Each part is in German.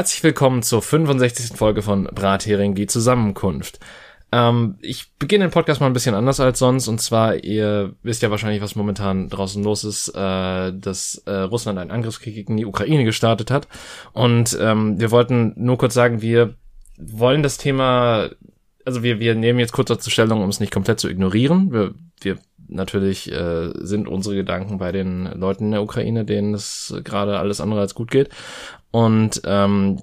Herzlich willkommen zur 65. Folge von Brathering, die Zusammenkunft. Ähm, ich beginne den Podcast mal ein bisschen anders als sonst. Und zwar, ihr wisst ja wahrscheinlich, was momentan draußen los ist, äh, dass äh, Russland einen Angriffskrieg gegen die Ukraine gestartet hat. Und ähm, wir wollten nur kurz sagen, wir wollen das Thema, also wir, wir nehmen jetzt kurz dazu Stellung, um es nicht komplett zu ignorieren. Wir, wir natürlich äh, sind unsere Gedanken bei den Leuten in der Ukraine, denen es gerade alles andere als gut geht. Und ähm,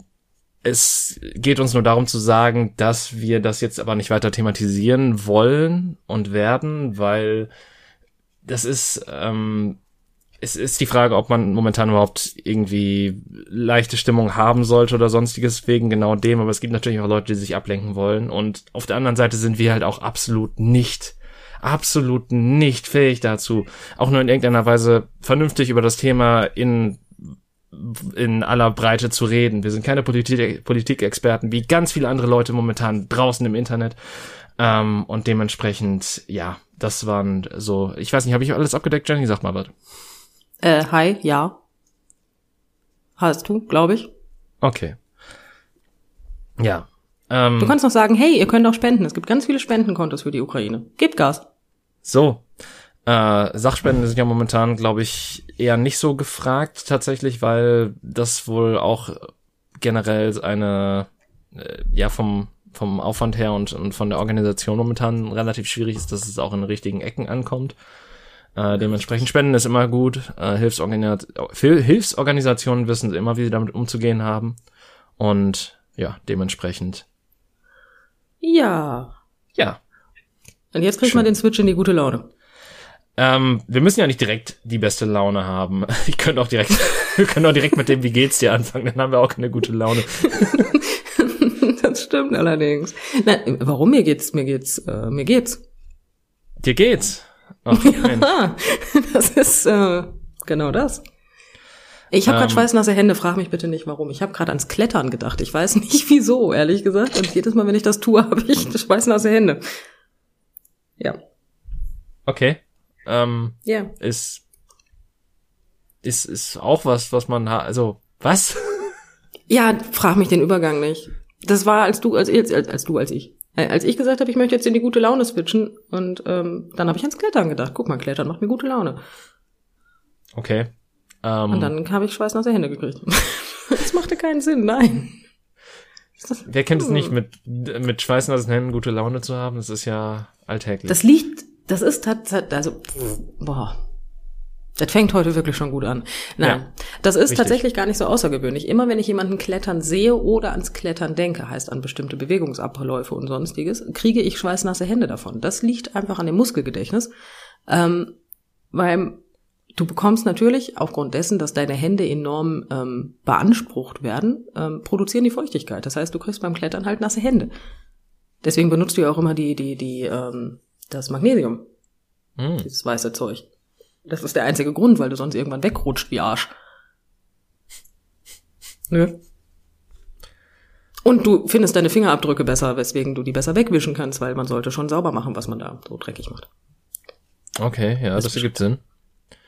es geht uns nur darum zu sagen, dass wir das jetzt aber nicht weiter thematisieren wollen und werden, weil das ist, ähm, es ist die Frage, ob man momentan überhaupt irgendwie leichte Stimmung haben sollte oder sonstiges wegen genau dem, aber es gibt natürlich auch Leute, die sich ablenken wollen und auf der anderen Seite sind wir halt auch absolut nicht absolut nicht fähig dazu, auch nur in irgendeiner Weise vernünftig über das Thema in in aller Breite zu reden. Wir sind keine Politik Politikexperten, wie ganz viele andere Leute momentan draußen im Internet. Ähm, und dementsprechend, ja, das waren so, ich weiß nicht, habe ich alles abgedeckt, Jenny? Sag mal was. Äh, hi, ja. Hast du, glaube ich. Okay. Ja. Ähm, du kannst noch sagen, hey, ihr könnt auch spenden. Es gibt ganz viele Spendenkontos für die Ukraine. Gebt Gas. So. Äh, Sachspenden sind ja momentan, glaube ich, eher nicht so gefragt tatsächlich, weil das wohl auch generell eine, äh, ja, vom, vom Aufwand her und, und von der Organisation momentan relativ schwierig ist, dass es auch in richtigen Ecken ankommt. Äh, dementsprechend Spenden ist immer gut. Äh, Hilfsorgan Hilfsorganisationen wissen immer, wie sie damit umzugehen haben. Und ja, dementsprechend. Ja. Ja. Und jetzt kriegt Schön. man den Switch in die gute Laune. Ähm, wir müssen ja nicht direkt die beste Laune haben. Ich könnte auch direkt, wir können auch direkt mit dem Wie geht's dir anfangen, dann haben wir auch keine gute Laune. das stimmt allerdings. Nein, warum mir geht's? Mir geht's, äh, mir geht's. Dir geht's? Ach, ja, das ist äh, genau das. Ich habe gerade ähm, schweißnasse Hände, frag mich bitte nicht warum. Ich habe gerade ans Klettern gedacht. Ich weiß nicht wieso, ehrlich gesagt. Und jedes Mal, wenn ich das tue, habe ich schweißnasse Hände. Ja. Okay ähm, ja. ist, ist, ist auch was, was man, also, was? Ja, frag mich den Übergang nicht. Das war als du, als, als, als du, als ich. Äh, als ich gesagt habe, ich möchte jetzt in die gute Laune switchen und ähm, dann habe ich ans Klettern gedacht. Guck mal, Klettern macht mir gute Laune. Okay. Ähm, und dann habe ich schweißnasse Hände gekriegt. das machte keinen Sinn, nein. Wer kennt es nicht, mit, mit schweißnassen Händen gute Laune zu haben? Das ist ja alltäglich. Das liegt das ist tatsächlich, also, boah. Das fängt heute wirklich schon gut an. Nein, ja, das ist richtig. tatsächlich gar nicht so außergewöhnlich. Immer wenn ich jemanden klettern sehe oder ans Klettern denke, heißt an bestimmte Bewegungsabläufe und sonstiges, kriege ich schweißnasse Hände davon. Das liegt einfach an dem Muskelgedächtnis. Ähm, weil du bekommst natürlich, aufgrund dessen, dass deine Hände enorm ähm, beansprucht werden, ähm, produzieren die Feuchtigkeit. Das heißt, du kriegst beim Klettern halt nasse Hände. Deswegen benutzt du ja auch immer die, die, die, ähm, das Magnesium. Mm. Dieses weiße Zeug. Das ist der einzige Grund, weil du sonst irgendwann wegrutscht wie Arsch. Nö. Und du findest deine Fingerabdrücke besser, weswegen du die besser wegwischen kannst, weil man sollte schon sauber machen, was man da so dreckig macht. Okay, ja, das, das ergibt Sinn.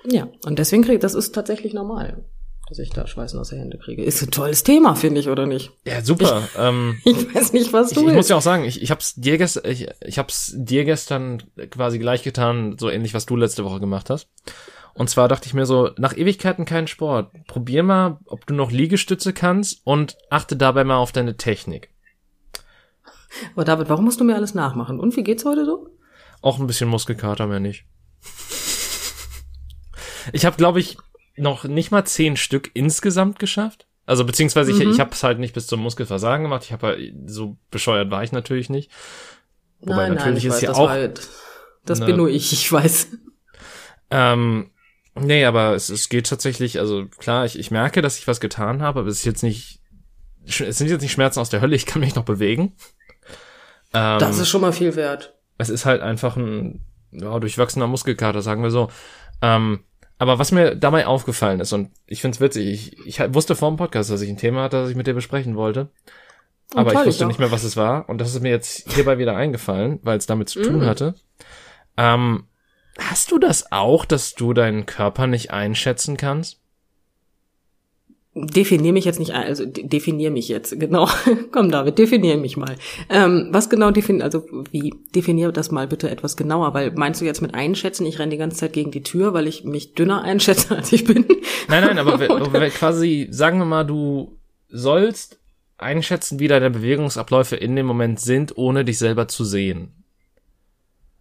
Ja, und deswegen kriegt das ist tatsächlich normal dass ich da Schweißen aus der Hände kriege. Ist ein tolles Thema, finde ich, oder nicht? Ja, super. Ich, ähm, ich weiß nicht, was du Ich, ich muss ja auch sagen, ich, ich hab's dir gestern, ich, ich hab's dir gestern quasi gleich getan, so ähnlich, was du letzte Woche gemacht hast. Und zwar dachte ich mir so, nach Ewigkeiten kein Sport. Probier mal, ob du noch Liegestütze kannst und achte dabei mal auf deine Technik. Aber David, warum musst du mir alles nachmachen? Und wie geht's heute so? Auch ein bisschen Muskelkater, mehr nicht. Ich habe, glaube ich, noch nicht mal zehn Stück insgesamt geschafft. Also beziehungsweise mhm. ich, ich habe es halt nicht bis zum Muskelversagen gemacht. Ich habe halt, so bescheuert war ich natürlich nicht. Wobei nein, natürlich nein, ist weiß, ja auch. Halt, das ne, bin nur ich, ich weiß. Ähm, nee, aber es, es geht tatsächlich, also klar, ich, ich merke, dass ich was getan habe, aber es ist jetzt nicht, es sind jetzt nicht Schmerzen aus der Hölle, ich kann mich noch bewegen. Ähm, das ist schon mal viel wert. Es ist halt einfach ein ja, durchwachsener Muskelkater, sagen wir so. Ähm, aber was mir dabei aufgefallen ist, und ich find's witzig, ich, ich wusste vor dem Podcast, dass ich ein Thema hatte, das ich mit dir besprechen wollte. Oh, aber ich wusste ich nicht mehr, was es war. Und das ist mir jetzt hierbei wieder eingefallen, weil es damit zu tun mm. hatte. Ähm, hast du das auch, dass du deinen Körper nicht einschätzen kannst? Definier mich jetzt nicht, also definier mich jetzt, genau. Komm, David, definier mich mal. Ähm, was genau definiert, also wie, definier das mal bitte etwas genauer, weil meinst du jetzt mit einschätzen, ich renne die ganze Zeit gegen die Tür, weil ich mich dünner einschätze, als ich bin? Nein, nein, aber quasi, sagen wir mal, du sollst einschätzen, wie deine Bewegungsabläufe in dem Moment sind, ohne dich selber zu sehen.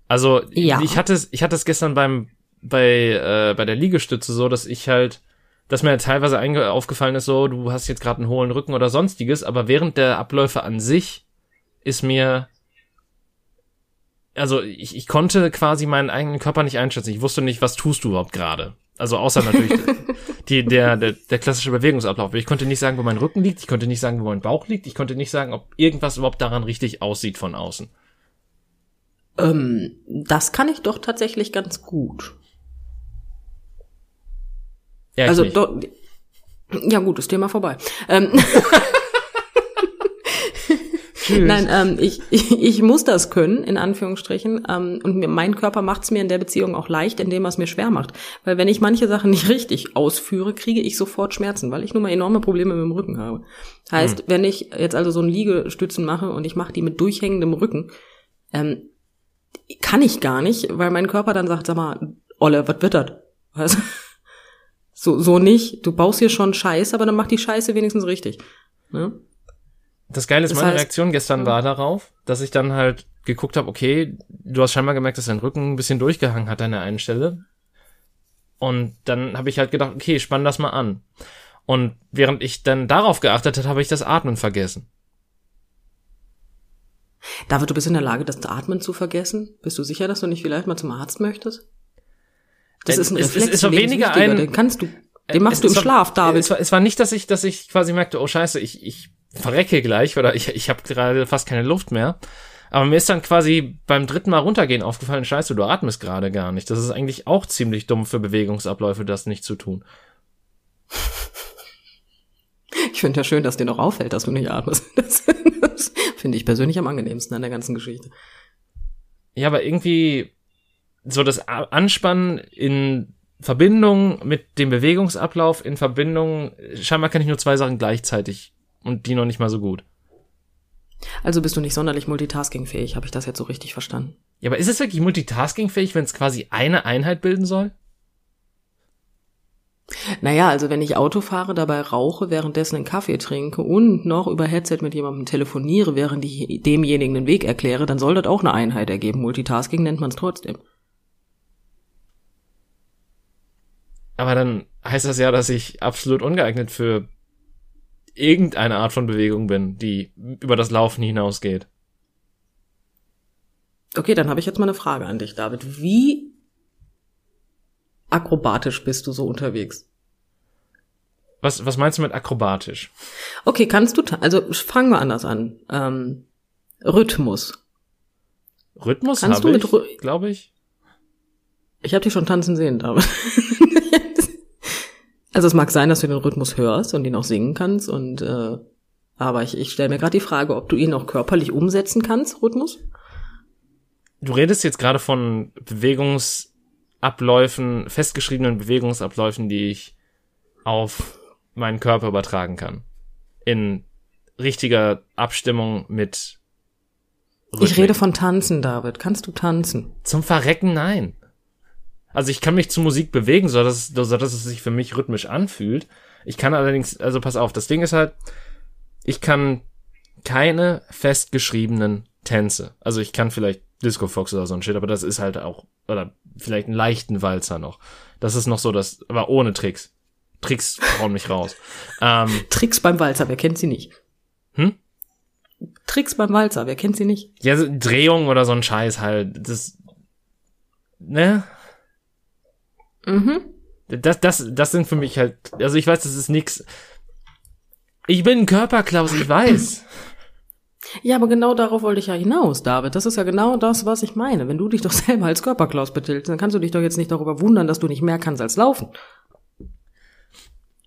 Also, ja. ich hatte es, ich hatte es gestern beim, bei, äh, bei der Liegestütze so, dass ich halt, dass mir teilweise aufgefallen ist, so, du hast jetzt gerade einen hohlen Rücken oder sonstiges, aber während der Abläufe an sich ist mir, also ich, ich konnte quasi meinen eigenen Körper nicht einschätzen. Ich wusste nicht, was tust du überhaupt gerade. Also außer natürlich die, der, der, der klassische Bewegungsablauf. Ich konnte nicht sagen, wo mein Rücken liegt, ich konnte nicht sagen, wo mein Bauch liegt, ich konnte nicht sagen, ob irgendwas überhaupt daran richtig aussieht von außen. Ähm, das kann ich doch tatsächlich ganz gut. Ja, also, do, ja gut, das Thema vorbei. Ähm, Nein, ähm, ich, ich, ich muss das können, in Anführungsstrichen. Ähm, und mir, mein Körper macht es mir in der Beziehung auch leicht, indem er es mir schwer macht. Weil wenn ich manche Sachen nicht richtig ausführe, kriege ich sofort Schmerzen, weil ich nun mal enorme Probleme mit dem Rücken habe. Heißt, hm. wenn ich jetzt also so ein Liegestützen mache und ich mache die mit durchhängendem Rücken, ähm, kann ich gar nicht, weil mein Körper dann sagt, sag mal, Olle, was wird das? So, so nicht. Du baust hier schon Scheiße, aber dann mach die Scheiße wenigstens richtig. Ne? Das Geile ist, das meine heißt, Reaktion gestern war darauf, dass ich dann halt geguckt habe, okay, du hast scheinbar gemerkt, dass dein Rücken ein bisschen durchgehangen hat an der einen Stelle. Und dann habe ich halt gedacht, okay, spann das mal an. Und während ich dann darauf geachtet habe, habe ich das Atmen vergessen. David, du bist in der Lage, das Atmen zu vergessen? Bist du sicher, dass du nicht vielleicht mal zum Arzt möchtest? Das ist ein Reflex, es, ist weniger ein, den kannst du, den machst du im war, Schlaf, David. Es war, es war nicht, dass ich, dass ich quasi merkte, oh Scheiße, ich, ich verrecke gleich oder ich, ich habe gerade fast keine Luft mehr. Aber mir ist dann quasi beim dritten Mal runtergehen aufgefallen, scheiße, du atmest gerade gar nicht. Das ist eigentlich auch ziemlich dumm für Bewegungsabläufe, das nicht zu tun. Ich finde ja schön, dass dir noch auffällt, dass du nicht atmest. Das, das finde ich persönlich am angenehmsten an der ganzen Geschichte. Ja, aber irgendwie so das Anspannen in Verbindung mit dem Bewegungsablauf, in Verbindung, scheinbar kann ich nur zwei Sachen gleichzeitig und die noch nicht mal so gut. Also bist du nicht sonderlich multitaskingfähig, habe ich das jetzt so richtig verstanden? Ja, aber ist es wirklich multitaskingfähig, wenn es quasi eine Einheit bilden soll? Naja, also wenn ich Auto fahre, dabei rauche, währenddessen einen Kaffee trinke und noch über Headset mit jemandem telefoniere, während ich demjenigen den Weg erkläre, dann soll das auch eine Einheit ergeben. Multitasking nennt man es trotzdem. Aber dann heißt das ja, dass ich absolut ungeeignet für irgendeine Art von Bewegung bin, die über das Laufen hinausgeht. Okay, dann habe ich jetzt mal eine Frage an dich, David. Wie akrobatisch bist du so unterwegs? Was, was meinst du mit akrobatisch? Okay, kannst du, also fangen wir anders an. Ähm, Rhythmus. Rhythmus habe ich, glaube ich. Ich habe dich schon tanzen sehen, David. Also es mag sein, dass du den Rhythmus hörst und ihn auch singen kannst und äh, aber ich, ich stelle mir gerade die Frage, ob du ihn auch körperlich umsetzen kannst, Rhythmus? Du redest jetzt gerade von Bewegungsabläufen, festgeschriebenen Bewegungsabläufen, die ich auf meinen Körper übertragen kann. In richtiger Abstimmung mit Rhythmik. Ich rede von tanzen, David. Kannst du tanzen? Zum Verrecken nein. Also ich kann mich zu Musik bewegen, so dass, so dass es sich für mich rhythmisch anfühlt. Ich kann allerdings, also pass auf, das Ding ist halt, ich kann keine festgeschriebenen Tänze. Also ich kann vielleicht Disco Fox oder so ein Shit, aber das ist halt auch, oder vielleicht einen leichten Walzer noch. Das ist noch so, das, aber ohne Tricks. Tricks hauen mich raus. Ähm, Tricks beim Walzer, wer kennt sie nicht? Hm? Tricks beim Walzer, wer kennt sie nicht? Ja, so Drehung oder so ein Scheiß halt. Das, ne? Mhm. Das, das, das sind für mich halt, also ich weiß, das ist nix. Ich bin ein Körperklaus, ich weiß. Ja, aber genau darauf wollte ich ja hinaus, David. Das ist ja genau das, was ich meine. Wenn du dich doch selber als Körperklaus betitelst, dann kannst du dich doch jetzt nicht darüber wundern, dass du nicht mehr kannst als laufen.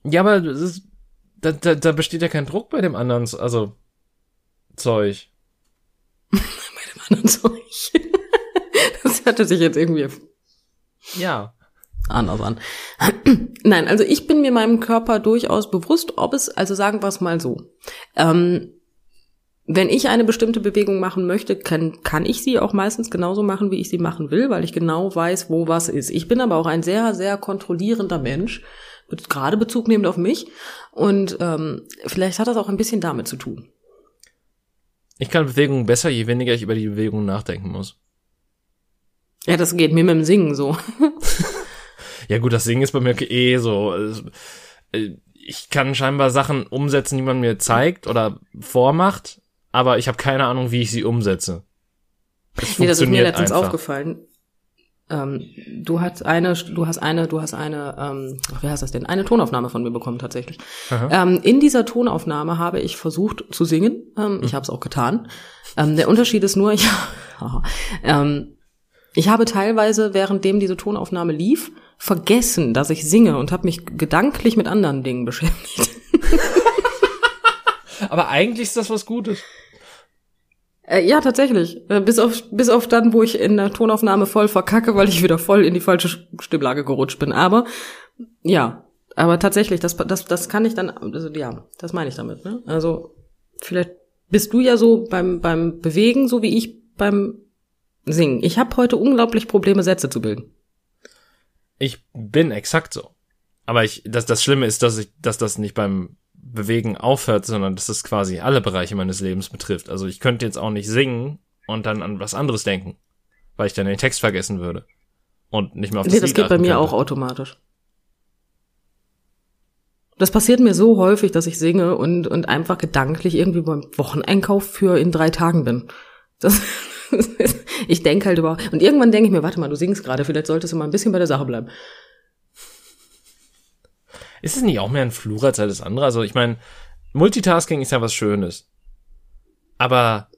Ja, aber das ist, da, da, da besteht ja kein Druck bei dem anderen, also Zeug. bei dem anderen Zeug. das hatte sich jetzt irgendwie. Ja. Anders an. Nein, also ich bin mir meinem Körper durchaus bewusst, ob es, also sagen wir es mal so. Ähm, wenn ich eine bestimmte Bewegung machen möchte, kann, kann ich sie auch meistens genauso machen, wie ich sie machen will, weil ich genau weiß, wo was ist. Ich bin aber auch ein sehr, sehr kontrollierender Mensch, gerade Bezug nehmend auf mich. Und ähm, vielleicht hat das auch ein bisschen damit zu tun. Ich kann Bewegungen besser, je weniger ich über die Bewegungen nachdenken muss. Ja, das geht mir mit dem Singen so. ja gut, das Singen ist bei mir eh so. Äh, ich kann scheinbar Sachen umsetzen, die man mir zeigt oder vormacht, aber ich habe keine Ahnung, wie ich sie umsetze. Das nee, das ist mir letztens einfach. aufgefallen. Ähm, du hast eine, du hast eine, du hast eine, ähm, ach, wie heißt das denn? Eine Tonaufnahme von mir bekommen tatsächlich. Ähm, in dieser Tonaufnahme habe ich versucht zu singen. Ähm, hm. Ich habe es auch getan. Ähm, der Unterschied ist nur, ich, ähm, ich habe teilweise, währenddem diese Tonaufnahme lief, vergessen, dass ich singe und habe mich gedanklich mit anderen Dingen beschäftigt. Aber eigentlich ist das was Gutes. Äh, ja, tatsächlich. Äh, bis auf, bis auf dann, wo ich in der Tonaufnahme voll verkacke, weil ich wieder voll in die falsche Stimmlage gerutscht bin. Aber, ja. Aber tatsächlich, das, das, das kann ich dann, also ja, das meine ich damit, ne? Also, vielleicht bist du ja so beim, beim Bewegen, so wie ich beim Singen. Ich habe heute unglaublich Probleme, Sätze zu bilden. Ich bin exakt so. Aber ich, das, das Schlimme ist, dass ich, dass das nicht beim Bewegen aufhört, sondern dass es quasi alle Bereiche meines Lebens betrifft. Also ich könnte jetzt auch nicht singen und dann an was anderes denken, weil ich dann den Text vergessen würde und nicht mehr auf das Nee, das Lied geht bei mir könnte. auch automatisch. Das passiert mir so häufig, dass ich singe und, und einfach gedanklich irgendwie beim Wocheneinkauf für in drei Tagen bin. Das, ich denke halt über und irgendwann denke ich mir, warte mal, du singst gerade, vielleicht solltest du mal ein bisschen bei der Sache bleiben. Ist es nicht auch mehr ein Fluch als alles andere? Also ich meine, Multitasking ist ja was Schönes. Aber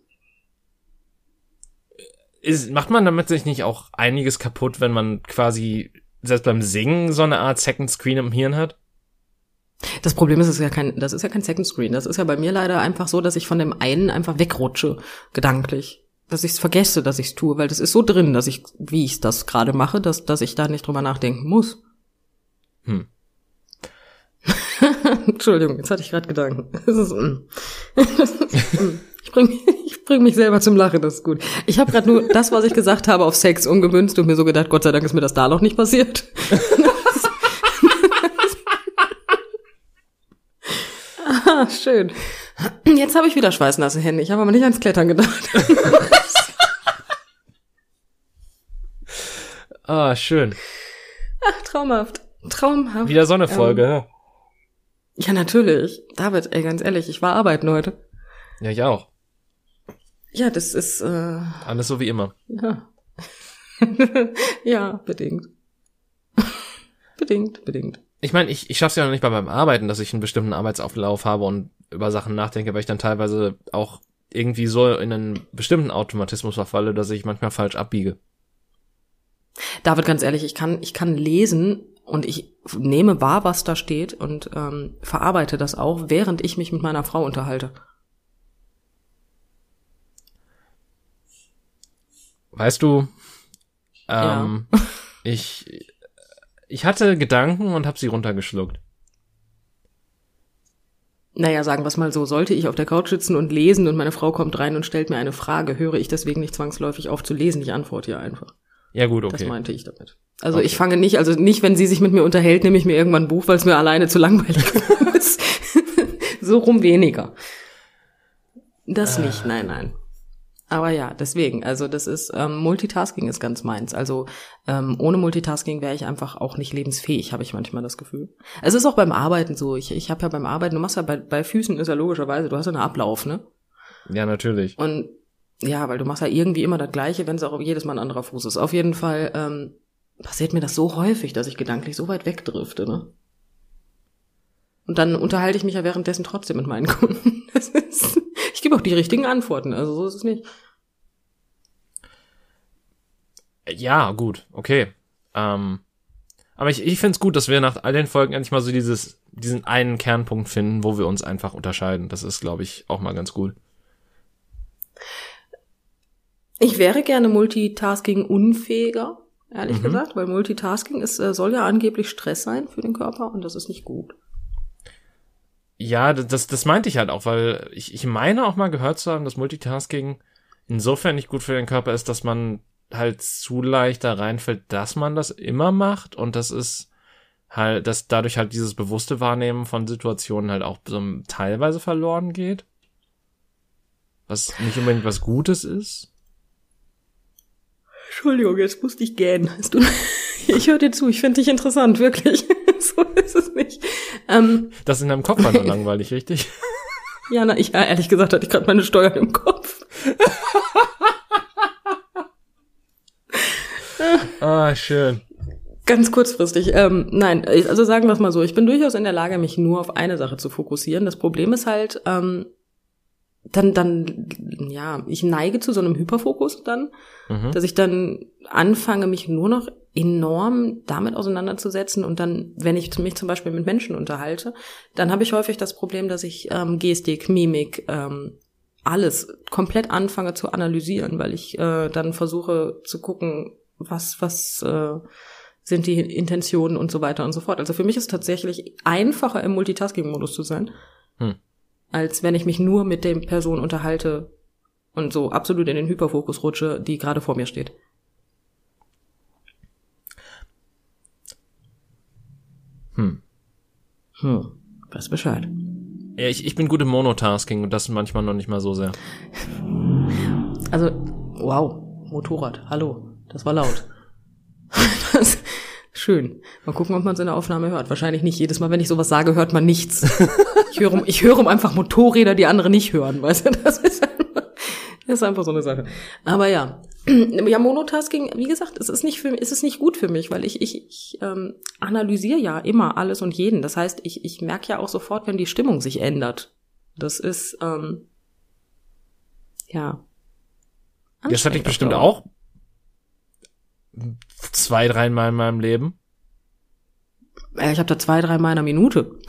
ist, macht man damit sich nicht auch einiges kaputt, wenn man quasi selbst beim Singen so eine Art Second Screen im Hirn hat? Das Problem ist, es ist ja kein, das ist ja kein Second Screen. Das ist ja bei mir leider einfach so, dass ich von dem einen einfach wegrutsche, gedanklich. Dass ich es vergesse, dass ich es tue, weil das ist so drin, dass ich, wie ich das gerade mache, dass, dass ich da nicht drüber nachdenken muss. Hm. Entschuldigung, jetzt hatte ich gerade Gedanken. Mm. Mm. ich bringe ich bring mich selber zum Lachen, das ist gut. Ich habe gerade nur das, was ich gesagt habe, auf Sex umgemünzt und mir so gedacht, Gott sei Dank ist mir das da noch nicht passiert. ah, schön. Jetzt habe ich wieder schweißnasse Hände. Ich habe aber nicht ans Klettern gedacht. ah, schön. Ach, traumhaft. Traumhaft. Wieder so eine Folge, ähm, ja, natürlich. David, ey, ganz ehrlich, ich war arbeiten heute. Ja, ich auch. Ja, das ist äh, alles so wie immer. Ja. ja, bedingt. bedingt, bedingt. Ich meine, ich, ich schaff's ja noch nicht bei beim Arbeiten, dass ich einen bestimmten Arbeitsauflauf habe und über Sachen nachdenke, weil ich dann teilweise auch irgendwie so in einen bestimmten Automatismus verfalle, dass ich manchmal falsch abbiege. David, ganz ehrlich, ich kann, ich kann lesen und ich nehme wahr, was da steht und ähm, verarbeite das auch, während ich mich mit meiner Frau unterhalte. Weißt du, ähm, ja. ich, ich hatte Gedanken und habe sie runtergeschluckt. Naja, sagen wir es mal so, sollte ich auf der Couch sitzen und lesen und meine Frau kommt rein und stellt mir eine Frage, höre ich deswegen nicht zwangsläufig auf zu lesen, ich antworte ihr einfach. Ja gut, okay. Das meinte ich damit. Also okay. ich fange nicht, also nicht, wenn sie sich mit mir unterhält, nehme ich mir irgendwann ein Buch, weil es mir alleine zu langweilig ist. so rum weniger. Das äh. nicht, nein, nein. Aber ja, deswegen, also das ist, ähm, Multitasking ist ganz meins. Also ähm, ohne Multitasking wäre ich einfach auch nicht lebensfähig, habe ich manchmal das Gefühl. Es ist auch beim Arbeiten so. Ich, ich habe ja beim Arbeiten, du machst ja bei, bei Füßen ist ja logischerweise, du hast ja einen Ablauf, ne? Ja, natürlich. Und ja, weil du machst ja irgendwie immer das Gleiche, wenn es auch jedes Mal ein anderer Fuß ist. Auf jeden Fall ähm, passiert mir das so häufig, dass ich gedanklich so weit wegdrifte, ne? Und dann unterhalte ich mich ja währenddessen trotzdem mit meinen Kunden. Das ist, gebe auch die richtigen Antworten, also so ist es nicht. Ja, gut, okay. Ähm, aber ich, ich finde es gut, dass wir nach all den Folgen endlich mal so dieses, diesen einen Kernpunkt finden, wo wir uns einfach unterscheiden. Das ist, glaube ich, auch mal ganz gut. Ich wäre gerne Multitasking unfähiger. ehrlich mhm. gesagt, weil Multitasking ist, äh, soll ja angeblich Stress sein für den Körper und das ist nicht gut. Ja, das, das meinte ich halt auch, weil ich, ich meine auch mal gehört zu haben, dass Multitasking insofern nicht gut für den Körper ist, dass man halt zu leicht da reinfällt, dass man das immer macht und das ist halt, dass dadurch halt dieses bewusste Wahrnehmen von Situationen halt auch so teilweise verloren geht. Was nicht unbedingt was Gutes ist. Entschuldigung, jetzt musste ich gähnen. Ich höre dir zu, ich finde dich interessant, wirklich. so ist es nicht. Ähm, das in deinem Kopf war nur langweilig, richtig? Ja, na, ich, ehrlich gesagt hatte ich gerade meine Steuern im Kopf. ah, schön. Ganz kurzfristig. Ähm, nein, also sagen wir es mal so, ich bin durchaus in der Lage, mich nur auf eine Sache zu fokussieren. Das Problem ist halt, ähm, dann, dann, ja, ich neige zu so einem Hyperfokus dann, mhm. dass ich dann anfange, mich nur noch enorm damit auseinanderzusetzen und dann, wenn ich mich zum Beispiel mit Menschen unterhalte, dann habe ich häufig das Problem, dass ich ähm, Gestik, Mimik, ähm, alles komplett anfange zu analysieren, weil ich äh, dann versuche zu gucken, was, was äh, sind die Intentionen und so weiter und so fort. Also für mich ist es tatsächlich einfacher im Multitasking-Modus zu sein, hm. als wenn ich mich nur mit dem Person unterhalte und so absolut in den Hyperfokus rutsche, die gerade vor mir steht. Hm. Hm. Weiß Bescheid. Ja, ich, ich bin gut im Monotasking und das manchmal noch nicht mal so sehr. Also, wow, Motorrad, hallo, das war laut. das, schön. Mal gucken, ob man so eine Aufnahme hört. Wahrscheinlich nicht. Jedes Mal, wenn ich sowas sage, hört man nichts. ich höre, ich höre einfach Motorräder, die andere nicht hören, weißt du? Das ist einfach, das ist einfach so eine Sache. Aber ja. Ja, Monotasking, wie gesagt, es ist nicht für, es ist nicht gut für mich, weil ich, ich, ich ähm, analysiere ja immer alles und jeden. Das heißt, ich, ich merke ja auch sofort, wenn die Stimmung sich ändert. Das ist, ähm, ja. Das hatte ich bestimmt auch zwei, dreimal in meinem Leben. Ich habe da zwei, drei Mal in einer Minute.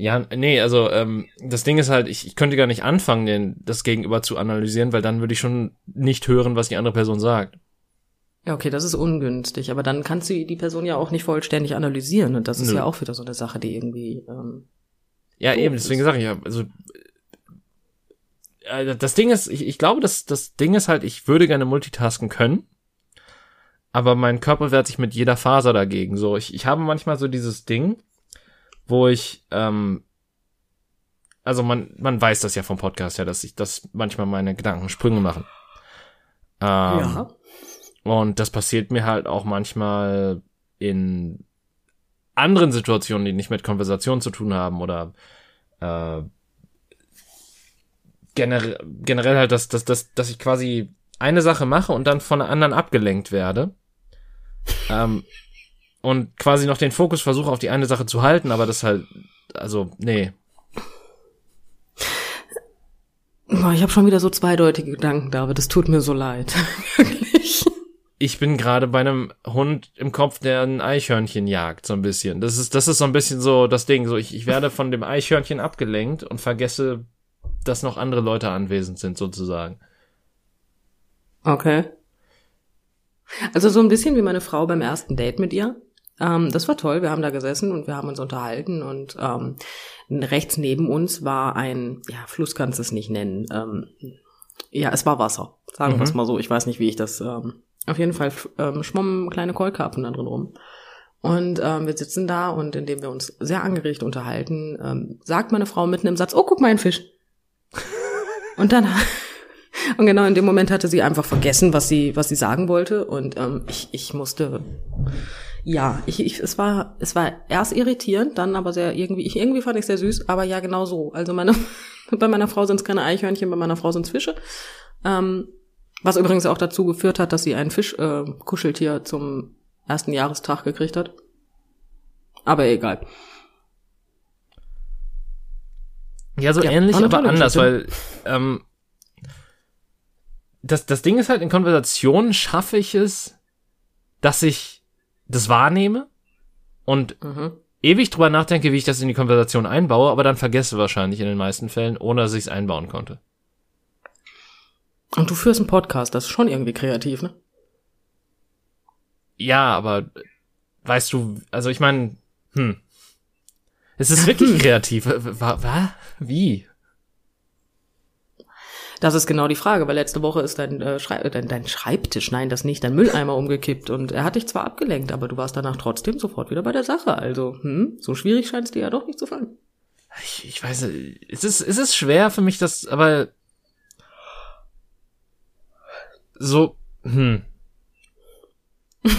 Ja, nee, also ähm, das Ding ist halt, ich, ich könnte gar nicht anfangen, den, das Gegenüber zu analysieren, weil dann würde ich schon nicht hören, was die andere Person sagt. Ja, okay, das ist ungünstig, aber dann kannst du die Person ja auch nicht vollständig analysieren und das ist Nö. ja auch wieder so eine Sache, die irgendwie ähm, ja eben, deswegen sage ich ja, also äh, das Ding ist, ich, ich glaube, dass das Ding ist halt, ich würde gerne multitasken können, aber mein Körper wehrt sich mit jeder Faser dagegen. So, ich, ich habe manchmal so dieses Ding, wo ich, ähm, also man, man weiß das ja vom Podcast ja, dass ich, dass manchmal meine Gedanken Sprünge machen. Ähm, ja. Und das passiert mir halt auch manchmal in anderen Situationen, die nicht mit Konversation zu tun haben oder äh, generell, generell halt, dass, dass, dass, dass ich quasi eine Sache mache und dann von der anderen abgelenkt werde. ähm, und quasi noch den Fokus versuche auf die eine Sache zu halten, aber das halt, also, nee. Boah, ich habe schon wieder so zweideutige Gedanken, David. Das tut mir so leid. Wirklich. Ich bin gerade bei einem Hund im Kopf, der ein Eichhörnchen jagt, so ein bisschen. Das ist, das ist so ein bisschen so das Ding. So, ich, ich werde von dem Eichhörnchen abgelenkt und vergesse dass noch andere Leute anwesend sind, sozusagen. Okay. Also so ein bisschen wie meine Frau beim ersten Date mit ihr. Ähm, das war toll. Wir haben da gesessen und wir haben uns unterhalten und ähm, rechts neben uns war ein, ja, Fluss kannst du es nicht nennen. Ähm, ja, es war Wasser. Sagen mhm. wir es mal so. Ich weiß nicht, wie ich das. Ähm, auf jeden Fall ähm, schwommen kleine Keulkarpfen da drin rum. Und ähm, wir sitzen da und indem wir uns sehr angeregt unterhalten, ähm, sagt meine Frau mitten im Satz, oh, guck mal, ein Fisch. Und dann, und genau in dem Moment hatte sie einfach vergessen, was sie, was sie sagen wollte. Und ähm, ich, ich musste, ja, ich, ich, es war, es war erst irritierend, dann aber sehr irgendwie, ich irgendwie fand ich sehr süß, aber ja, genau so. Also meine, bei meiner Frau sind es keine Eichhörnchen, bei meiner Frau sind es Fische. Ähm, was übrigens auch dazu geführt hat, dass sie ein Fisch-Kuscheltier äh, zum ersten Jahrestag gekriegt hat. Aber egal. Ja, so ja, ähnlich, aber anders, weil ähm, das, das Ding ist halt, in Konversationen schaffe ich es, dass ich das wahrnehme und mhm. ewig drüber nachdenke, wie ich das in die Konversation einbaue, aber dann vergesse wahrscheinlich in den meisten Fällen, ohne dass ich es einbauen konnte. Und du führst einen Podcast, das ist schon irgendwie kreativ, ne? Ja, aber weißt du, also ich meine, hm. Es ist wirklich kreativ. Was? Wie? Das ist genau die Frage, weil letzte Woche ist dein, äh, Schrei dein, dein Schreibtisch, nein, das nicht, dein Mülleimer umgekippt und er hat dich zwar abgelenkt, aber du warst danach trotzdem sofort wieder bei der Sache. Also, hm, so schwierig scheint es dir ja doch nicht zu fallen. Ich, ich weiß, es ist, es ist schwer für mich, das, aber so, hm.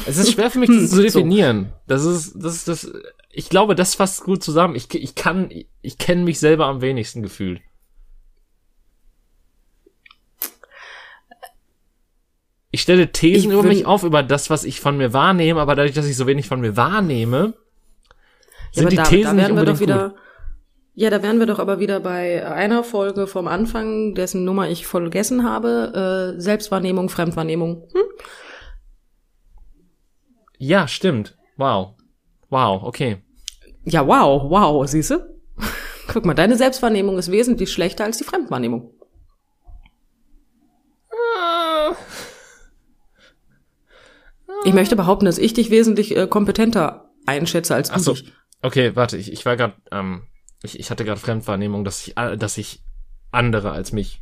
Es ist schwer für mich, das zu definieren. Das ist, das ist, das, ich glaube, das fasst gut zusammen. Ich, ich kann, ich kenne mich selber am wenigsten gefühlt. Ich stelle Thesen ich über mich auf, über das, was ich von mir wahrnehme, aber dadurch, dass ich so wenig von mir wahrnehme, sind ja, die da, Thesen da nicht unbedingt wieder, gut. Ja, da wären wir doch aber wieder bei einer Folge vom Anfang, dessen Nummer ich vergessen habe. Äh, Selbstwahrnehmung, Fremdwahrnehmung. Hm? Ja, stimmt. Wow. Wow, okay. Ja, wow, wow, siehst du? Guck mal, deine Selbstwahrnehmung ist wesentlich schlechter als die Fremdwahrnehmung. Ich möchte behaupten, dass ich dich wesentlich äh, kompetenter einschätze als du Ach so. Okay, warte, ich, ich war gerade, ähm, ich, ich hatte gerade Fremdwahrnehmung, dass ich, äh, dass ich andere als mich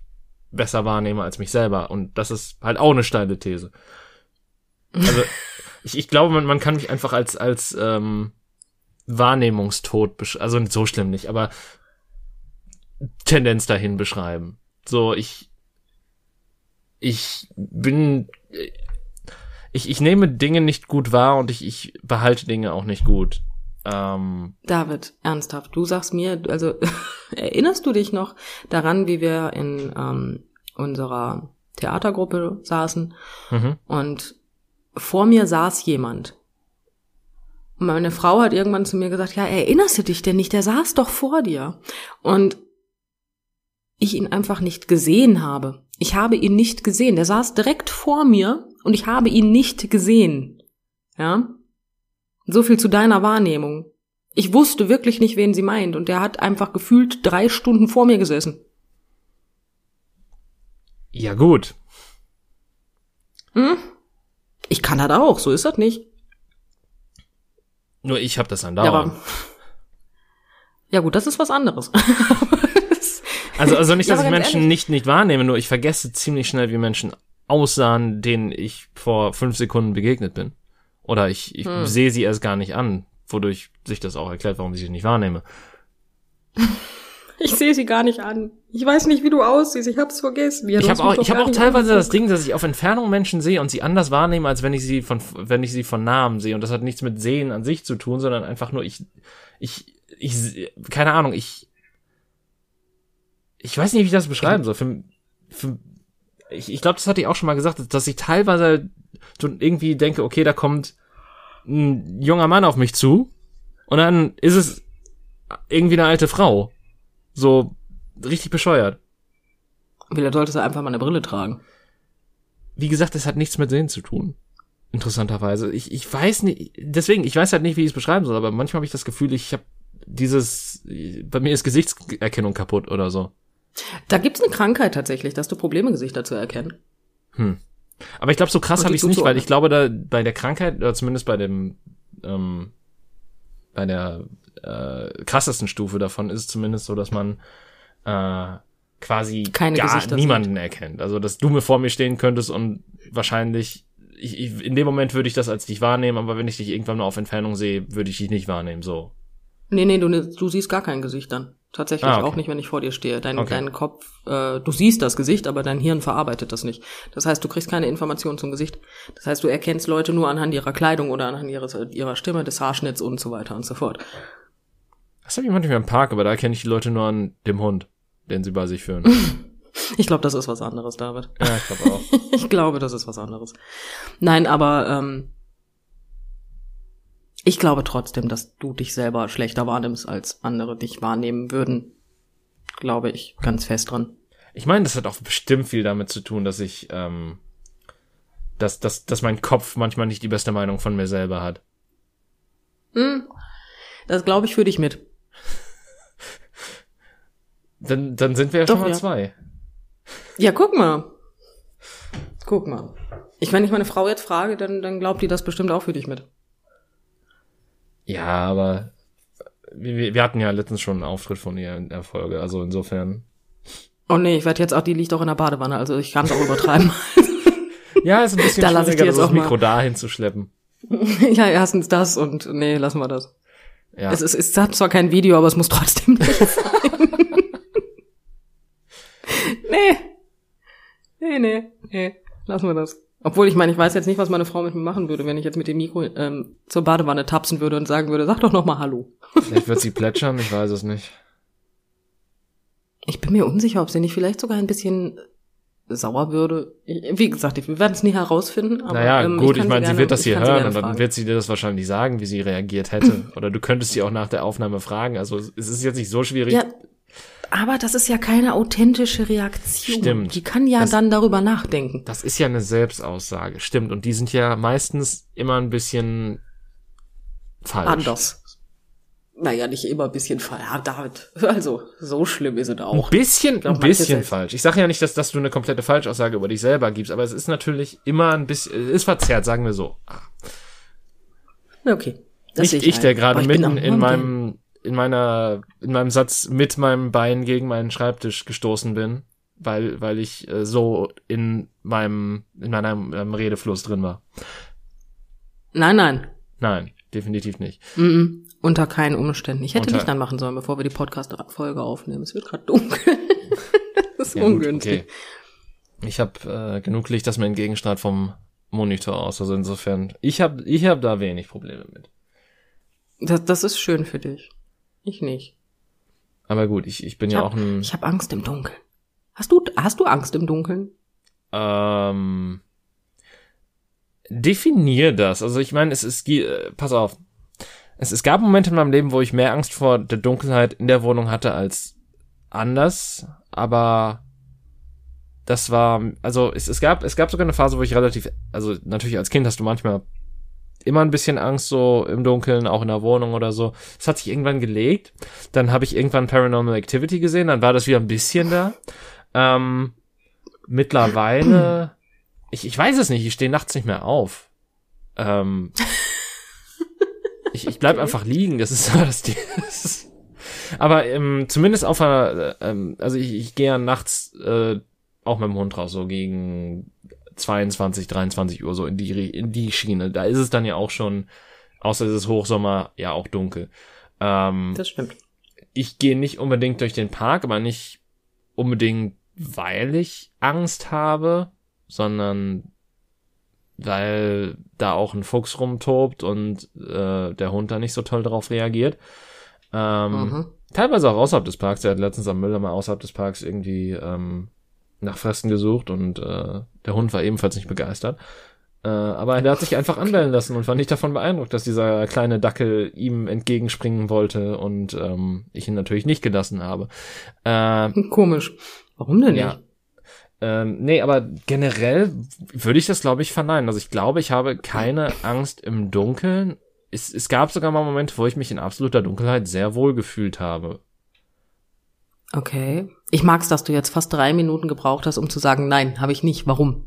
besser wahrnehme als mich selber. Und das ist halt auch eine steile These. Also, ich, ich glaube, man, man kann mich einfach als, als ähm, Wahrnehmungstod, also so schlimm nicht, aber Tendenz dahin beschreiben. So, ich, ich bin, ich, ich nehme Dinge nicht gut wahr und ich, ich behalte Dinge auch nicht gut. Ähm, David, ernsthaft, du sagst mir, also erinnerst du dich noch daran, wie wir in ähm, unserer Theatergruppe saßen mhm. und vor mir saß jemand. Und meine Frau hat irgendwann zu mir gesagt, ja, erinnerst du dich denn nicht, der saß doch vor dir. Und ich ihn einfach nicht gesehen habe. Ich habe ihn nicht gesehen. Der saß direkt vor mir und ich habe ihn nicht gesehen. Ja? So viel zu deiner Wahrnehmung. Ich wusste wirklich nicht, wen sie meint und der hat einfach gefühlt drei Stunden vor mir gesessen. Ja gut. Hm? Ich kann das auch, so ist das nicht. Nur ich habe das andauernd. Ja, ja gut, das ist was anderes. also, also nicht, dass ja, ich Menschen ehrlich. nicht, nicht wahrnehme, nur ich vergesse ziemlich schnell, wie Menschen aussahen, denen ich vor fünf Sekunden begegnet bin. Oder ich, ich hm. sehe sie erst gar nicht an, wodurch sich das auch erklärt, warum ich sie nicht wahrnehme. Ich sehe sie gar nicht an. Ich weiß nicht, wie du aussiehst. Ich hab's vergessen. Ja, ich habe auch, ich hab auch teilweise das Ding, dass ich auf Entfernung Menschen sehe und sie anders wahrnehme, als wenn ich sie von, wenn ich sie von Namen sehe. Und das hat nichts mit Sehen an sich zu tun, sondern einfach nur ich, ich, ich, keine Ahnung, ich, ich weiß nicht, wie ich das beschreiben soll. Für, für, ich, ich glaube, das hatte ich auch schon mal gesagt, dass ich teilweise irgendwie denke, okay, da kommt ein junger Mann auf mich zu und dann ist es irgendwie eine alte Frau. So richtig bescheuert. Vielleicht solltest du einfach mal eine Brille tragen. Wie gesagt, das hat nichts mit Sehen zu tun. Interessanterweise. Ich, ich weiß nicht, deswegen, ich weiß halt nicht, wie ich es beschreiben soll, aber manchmal habe ich das Gefühl, ich habe dieses, bei mir ist Gesichtserkennung kaputt oder so. Da gibt's eine Krankheit tatsächlich, dass du Probleme Gesichter zu erkennen. Hm. Aber ich glaube, so krass habe ich es nicht, weil ich glaube, da bei der Krankheit, oder zumindest bei dem, ähm, bei der äh, krassesten Stufe davon ist es zumindest so, dass man äh, quasi Keine gar Gesichter niemanden sind. erkennt. Also, dass du mir vor mir stehen könntest und wahrscheinlich, ich, ich, in dem Moment würde ich das als dich wahrnehmen, aber wenn ich dich irgendwann nur auf Entfernung sehe, würde ich dich nicht wahrnehmen, so. Nee, nee, du, du siehst gar kein Gesicht dann. Tatsächlich ah, okay. auch nicht, wenn ich vor dir stehe. Dein, okay. dein Kopf, äh, du siehst das Gesicht, aber dein Hirn verarbeitet das nicht. Das heißt, du kriegst keine Informationen zum Gesicht. Das heißt, du erkennst Leute nur anhand ihrer Kleidung oder anhand ihres, ihrer Stimme, des Haarschnitts und so weiter und so fort. Das habe ich manchmal im Park, aber da erkenne ich die Leute nur an dem Hund, den sie bei sich führen. ich glaube, das ist was anderes, David. Ja, ich glaube auch. ich glaube, das ist was anderes. Nein, aber ähm, ich glaube trotzdem, dass du dich selber schlechter wahrnimmst, als andere dich wahrnehmen würden. Glaube ich ganz fest dran. Ich meine, das hat auch bestimmt viel damit zu tun, dass ich, ähm, dass, dass, dass mein Kopf manchmal nicht die beste Meinung von mir selber hat. Hm, das glaube ich für dich mit. dann, dann sind wir ja Doch, schon mal ja. zwei. Ja, guck mal. Guck mal. Ich, wenn ich meine Frau jetzt frage, dann, dann glaubt die das bestimmt auch für dich mit. Ja, aber wir, wir hatten ja letztens schon einen Auftritt von ihr in der Folge, also insofern. Oh nee, ich werde jetzt auch, die liegt auch in der Badewanne, also ich kann es auch übertreiben. ja, ist ein bisschen da schwieriger, das auch Mikro dahin zu schleppen. ja, erstens das und nee, lassen wir das. Ja. Es, ist, es hat zwar kein Video, aber es muss trotzdem nicht sein. nee. Nee, nee, nee. Lassen wir das. Obwohl, ich meine, ich weiß jetzt nicht, was meine Frau mit mir machen würde, wenn ich jetzt mit dem Mikro ähm, zur Badewanne tapsen würde und sagen würde, sag doch noch mal Hallo. Vielleicht wird sie plätschern, ich weiß es nicht. Ich bin mir unsicher, ob sie nicht vielleicht sogar ein bisschen sauer würde. Wie gesagt, wir werden es nie herausfinden. Aber, naja, ähm, gut, ich, ich meine, sie wird das hier hören und dann fragen. wird sie dir das wahrscheinlich sagen, wie sie reagiert hätte. Oder du könntest sie auch nach der Aufnahme fragen. Also es ist jetzt nicht so schwierig. Ja, aber das ist ja keine authentische Reaktion. Stimmt. Die kann ja das, dann darüber nachdenken. Das ist ja eine Selbstaussage, stimmt. Und die sind ja meistens immer ein bisschen falsch. Anders. Naja, nicht immer ein bisschen falsch. Ja, David, also so schlimm ist es auch. Ein bisschen, glaub, ein bisschen falsch. Ich sage ja nicht, dass, dass du eine komplette Falschaussage über dich selber gibst, aber es ist natürlich immer ein bisschen, ist verzerrt, sagen wir so. Okay. Das nicht ich, der gerade mitten in meinem, in meiner, in meinem Satz mit meinem Bein gegen meinen Schreibtisch gestoßen bin, weil, weil ich äh, so in meinem, in meinem, meinem Redefluss drin war. Nein, nein. Nein, definitiv nicht. Mm -mm. Unter keinen Umständen. Ich hätte Unter Licht anmachen sollen, bevor wir die Podcast-Folge aufnehmen. Es wird gerade dunkel. das ist ja, ungünstig. Gut, okay. Ich habe äh, genug Licht, das mir entgegenstrahlt vom Monitor aus. Also insofern, ich habe ich hab da wenig Probleme mit. Das, das ist schön für dich. Ich nicht. Aber gut, ich, ich bin ich ja hab, auch ein. Ich habe Angst im Dunkeln. Hast du, hast du Angst im Dunkeln? Ähm. Definier das. Also ich meine, es ist, äh, pass auf, es, es gab Momente in meinem Leben, wo ich mehr Angst vor der Dunkelheit in der Wohnung hatte als anders, aber das war, also es, es gab, es gab sogar eine Phase, wo ich relativ, also natürlich als Kind hast du manchmal immer ein bisschen Angst so im Dunkeln, auch in der Wohnung oder so. Es hat sich irgendwann gelegt. Dann habe ich irgendwann Paranormal Activity gesehen, dann war das wieder ein bisschen da. Ähm, mittlerweile, ich, ich weiß es nicht, ich stehe nachts nicht mehr auf. Ähm, ich, ich bleib okay. einfach liegen, das ist so das, das Aber ähm, zumindest auf einer, ähm, also ich, ich gehe ja nachts äh, auch mit dem Hund raus, so gegen 22, 23 Uhr, so in die, in die Schiene. Da ist es dann ja auch schon, außer es ist Hochsommer, ja auch dunkel. Ähm, das stimmt. Ich gehe nicht unbedingt durch den Park, aber nicht unbedingt, weil ich Angst habe, sondern weil da auch ein Fuchs rumtobt und äh, der Hund da nicht so toll darauf reagiert. Ähm, mhm. Teilweise auch außerhalb des Parks. Der hat letztens am Müller mal außerhalb des Parks irgendwie ähm, nach Fressen gesucht und äh, der Hund war ebenfalls nicht begeistert. Äh, aber er hat sich einfach anbellen lassen und war nicht davon beeindruckt, dass dieser kleine Dackel ihm entgegenspringen wollte und ähm, ich ihn natürlich nicht gelassen habe. Äh, Komisch. Warum denn ja, nicht? Ähm, nee, aber generell würde ich das, glaube ich, verneinen. Also ich glaube, ich habe keine Angst im Dunkeln. Es, es gab sogar mal Momente, wo ich mich in absoluter Dunkelheit sehr wohl gefühlt habe. Okay. Ich mag's, dass du jetzt fast drei Minuten gebraucht hast, um zu sagen, nein, habe ich nicht. Warum?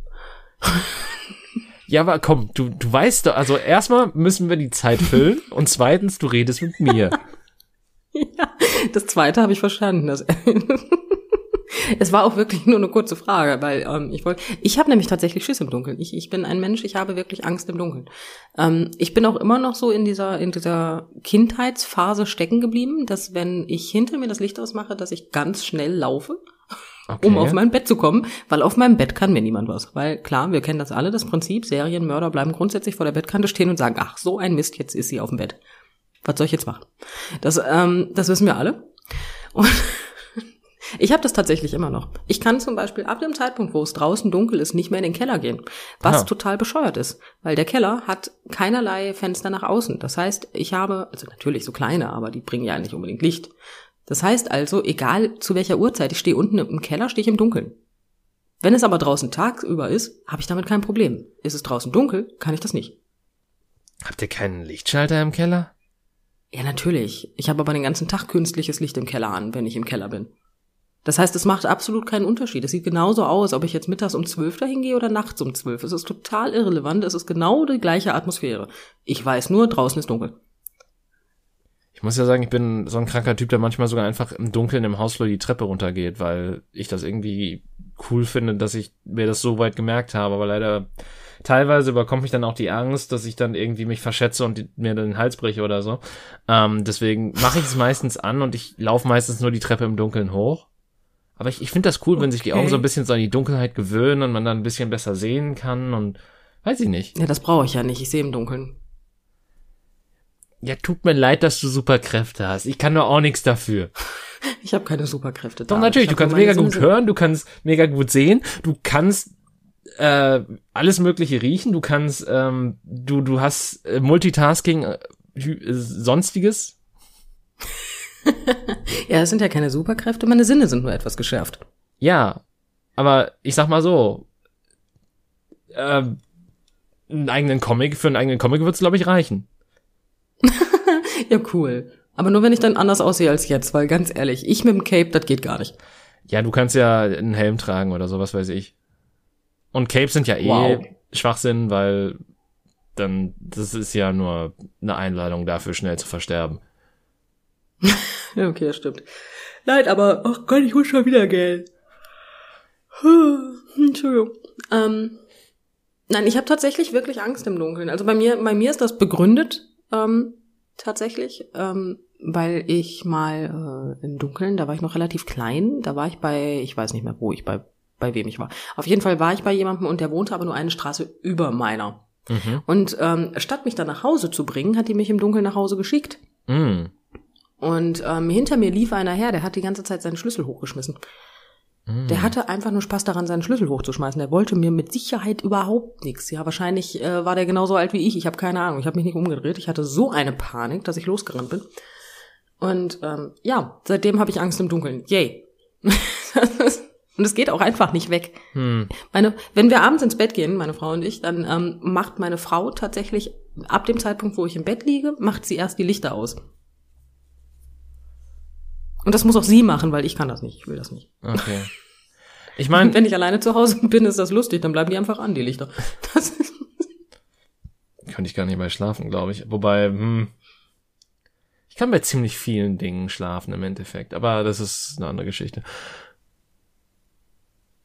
ja, aber komm, du, du weißt doch, also erstmal müssen wir die Zeit füllen und zweitens, du redest mit mir. ja, das zweite habe ich verstanden. Das es war auch wirklich nur eine kurze Frage, weil ähm, ich wollte, ich habe nämlich tatsächlich Schiss im Dunkeln. Ich, ich bin ein Mensch, ich habe wirklich Angst im Dunkeln. Ähm, ich bin auch immer noch so in dieser in dieser Kindheitsphase stecken geblieben, dass wenn ich hinter mir das Licht ausmache, dass ich ganz schnell laufe. Okay. um auf mein Bett zu kommen, weil auf meinem Bett kann mir niemand was. Weil klar, wir kennen das alle, das Prinzip, Serienmörder bleiben grundsätzlich vor der Bettkante stehen und sagen, ach, so ein Mist, jetzt ist sie auf dem Bett. Was soll ich jetzt machen? Das, ähm, das wissen wir alle. Und ich habe das tatsächlich immer noch. Ich kann zum Beispiel ab dem Zeitpunkt, wo es draußen dunkel ist, nicht mehr in den Keller gehen. Was ja. total bescheuert ist. Weil der Keller hat keinerlei Fenster nach außen. Das heißt, ich habe, also natürlich so kleine, aber die bringen ja nicht unbedingt Licht. Das heißt also, egal zu welcher Uhrzeit, ich stehe unten im Keller, stehe ich im Dunkeln. Wenn es aber draußen tagsüber ist, habe ich damit kein Problem. Ist es draußen dunkel, kann ich das nicht. Habt ihr keinen Lichtschalter im Keller? Ja, natürlich. Ich habe aber den ganzen Tag künstliches Licht im Keller an, wenn ich im Keller bin. Das heißt, es macht absolut keinen Unterschied. Es sieht genauso aus, ob ich jetzt mittags um zwölf dahin gehe oder nachts um zwölf. Es ist total irrelevant. Es ist genau die gleiche Atmosphäre. Ich weiß nur, draußen ist dunkel. Ich muss ja sagen, ich bin so ein kranker Typ, der manchmal sogar einfach im Dunkeln im Hausflur die Treppe runtergeht, weil ich das irgendwie cool finde, dass ich mir das so weit gemerkt habe. Aber leider teilweise überkommt mich dann auch die Angst, dass ich dann irgendwie mich verschätze und mir den Hals breche oder so. Ähm, deswegen mache ich es meistens an und ich laufe meistens nur die Treppe im Dunkeln hoch. Aber ich, ich finde das cool, okay. wenn sich die Augen so ein bisschen so an die Dunkelheit gewöhnen und man dann ein bisschen besser sehen kann und weiß ich nicht. Ja, das brauche ich ja nicht. Ich sehe im Dunkeln. Ja, tut mir leid, dass du Superkräfte hast. Ich kann nur auch nichts dafür. Ich habe keine Superkräfte. Doch, natürlich. Du kannst mega gut hören, du kannst mega gut sehen, du kannst äh, alles Mögliche riechen, du kannst, ähm, du, du hast äh, Multitasking, äh, sonstiges. ja, es sind ja keine Superkräfte, meine Sinne sind nur etwas geschärft. Ja, aber ich sag mal so, äh, einen eigenen Comic, für einen eigenen Comic wird's glaube ich, reichen. ja, cool. Aber nur wenn ich dann anders aussehe als jetzt, weil ganz ehrlich, ich mit dem Cape, das geht gar nicht. Ja, du kannst ja einen Helm tragen oder so, was weiß ich. Und Capes sind ja eh wow. Schwachsinn, weil dann, das ist ja nur eine Einladung dafür, schnell zu versterben. okay, das stimmt. Nein, aber, ach Gott, ich muss schon wieder Geld. Entschuldigung. Ähm, nein, ich habe tatsächlich wirklich Angst im Dunkeln. Also bei mir, bei mir ist das begründet, ähm, tatsächlich, ähm, weil ich mal äh, im Dunkeln, da war ich noch relativ klein, da war ich bei, ich weiß nicht mehr, wo ich bei bei wem ich war. Auf jeden Fall war ich bei jemandem und der wohnte aber nur eine Straße über meiner. Mhm. Und ähm, statt mich dann nach Hause zu bringen, hat die mich im Dunkeln nach Hause geschickt. Mhm. Und ähm, hinter mir lief einer her, der hat die ganze Zeit seinen Schlüssel hochgeschmissen. Mhm. Der hatte einfach nur Spaß daran, seinen Schlüssel hochzuschmeißen. Der wollte mir mit Sicherheit überhaupt nichts. Ja, wahrscheinlich äh, war der genauso alt wie ich. Ich habe keine Ahnung. Ich habe mich nicht umgedreht. Ich hatte so eine Panik, dass ich losgerannt bin. Und ähm, ja, seitdem habe ich Angst im Dunkeln. Yay. Und es geht auch einfach nicht weg. Hm. Meine, wenn wir abends ins Bett gehen, meine Frau und ich, dann ähm, macht meine Frau tatsächlich ab dem Zeitpunkt, wo ich im Bett liege, macht sie erst die Lichter aus. Und das muss auch sie machen, weil ich kann das nicht. Ich will das nicht. Okay. Ich meine, wenn ich alleine zu Hause bin, ist das lustig. Dann bleiben die einfach an, die Lichter. Das ist Könnte ich gar nicht bei schlafen, glaube ich. Wobei, hm, ich kann bei ziemlich vielen Dingen schlafen im Endeffekt. Aber das ist eine andere Geschichte.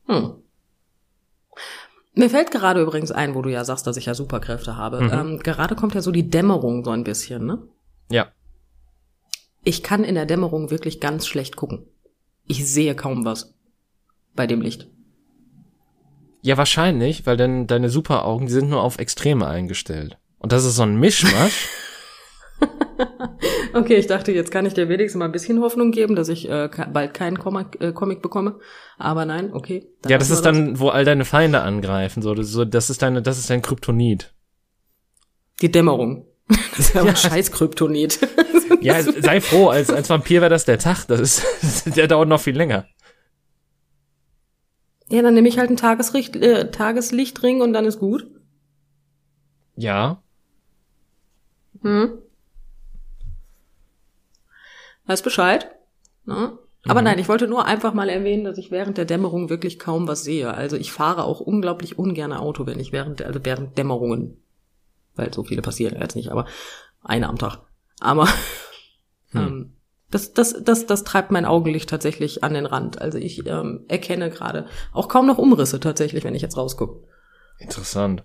Hm. Mir fällt gerade übrigens ein, wo du ja sagst, dass ich ja Superkräfte habe. Mhm. Ähm, gerade kommt ja so die Dämmerung so ein bisschen, ne? Ja. Ich kann in der Dämmerung wirklich ganz schlecht gucken. Ich sehe kaum was bei dem Licht. Ja, wahrscheinlich, weil denn deine Superaugen, die sind nur auf Extreme eingestellt. Und das ist so ein Mischmasch. okay, ich dachte, jetzt kann ich dir wenigstens mal ein bisschen Hoffnung geben, dass ich äh, bald keinen Comic, äh, Comic bekomme. Aber nein, okay. Ja, das ist dann, wo all deine Feinde angreifen. So, das, so, das ist deine, das ist dein Kryptonit. Die Dämmerung. Das ist ja, ja. ein scheiß Kryptonit. Ja, sei froh, als, als Vampir wäre das der Tag. Das ist, der dauert noch viel länger. Ja, dann nehme ich halt einen Tageslicht, äh, Tageslichtring und dann ist gut. Ja. Hm. Weiß Bescheid. Ne? Aber mhm. nein, ich wollte nur einfach mal erwähnen, dass ich während der Dämmerung wirklich kaum was sehe. Also ich fahre auch unglaublich ungern Auto, wenn ich während, also während Dämmerungen, weil so viele passieren jetzt nicht, aber eine am Tag. Aber das, das, das, das treibt mein Augenlicht tatsächlich an den Rand. Also ich ähm, erkenne gerade auch kaum noch Umrisse tatsächlich, wenn ich jetzt rausgucke. Interessant.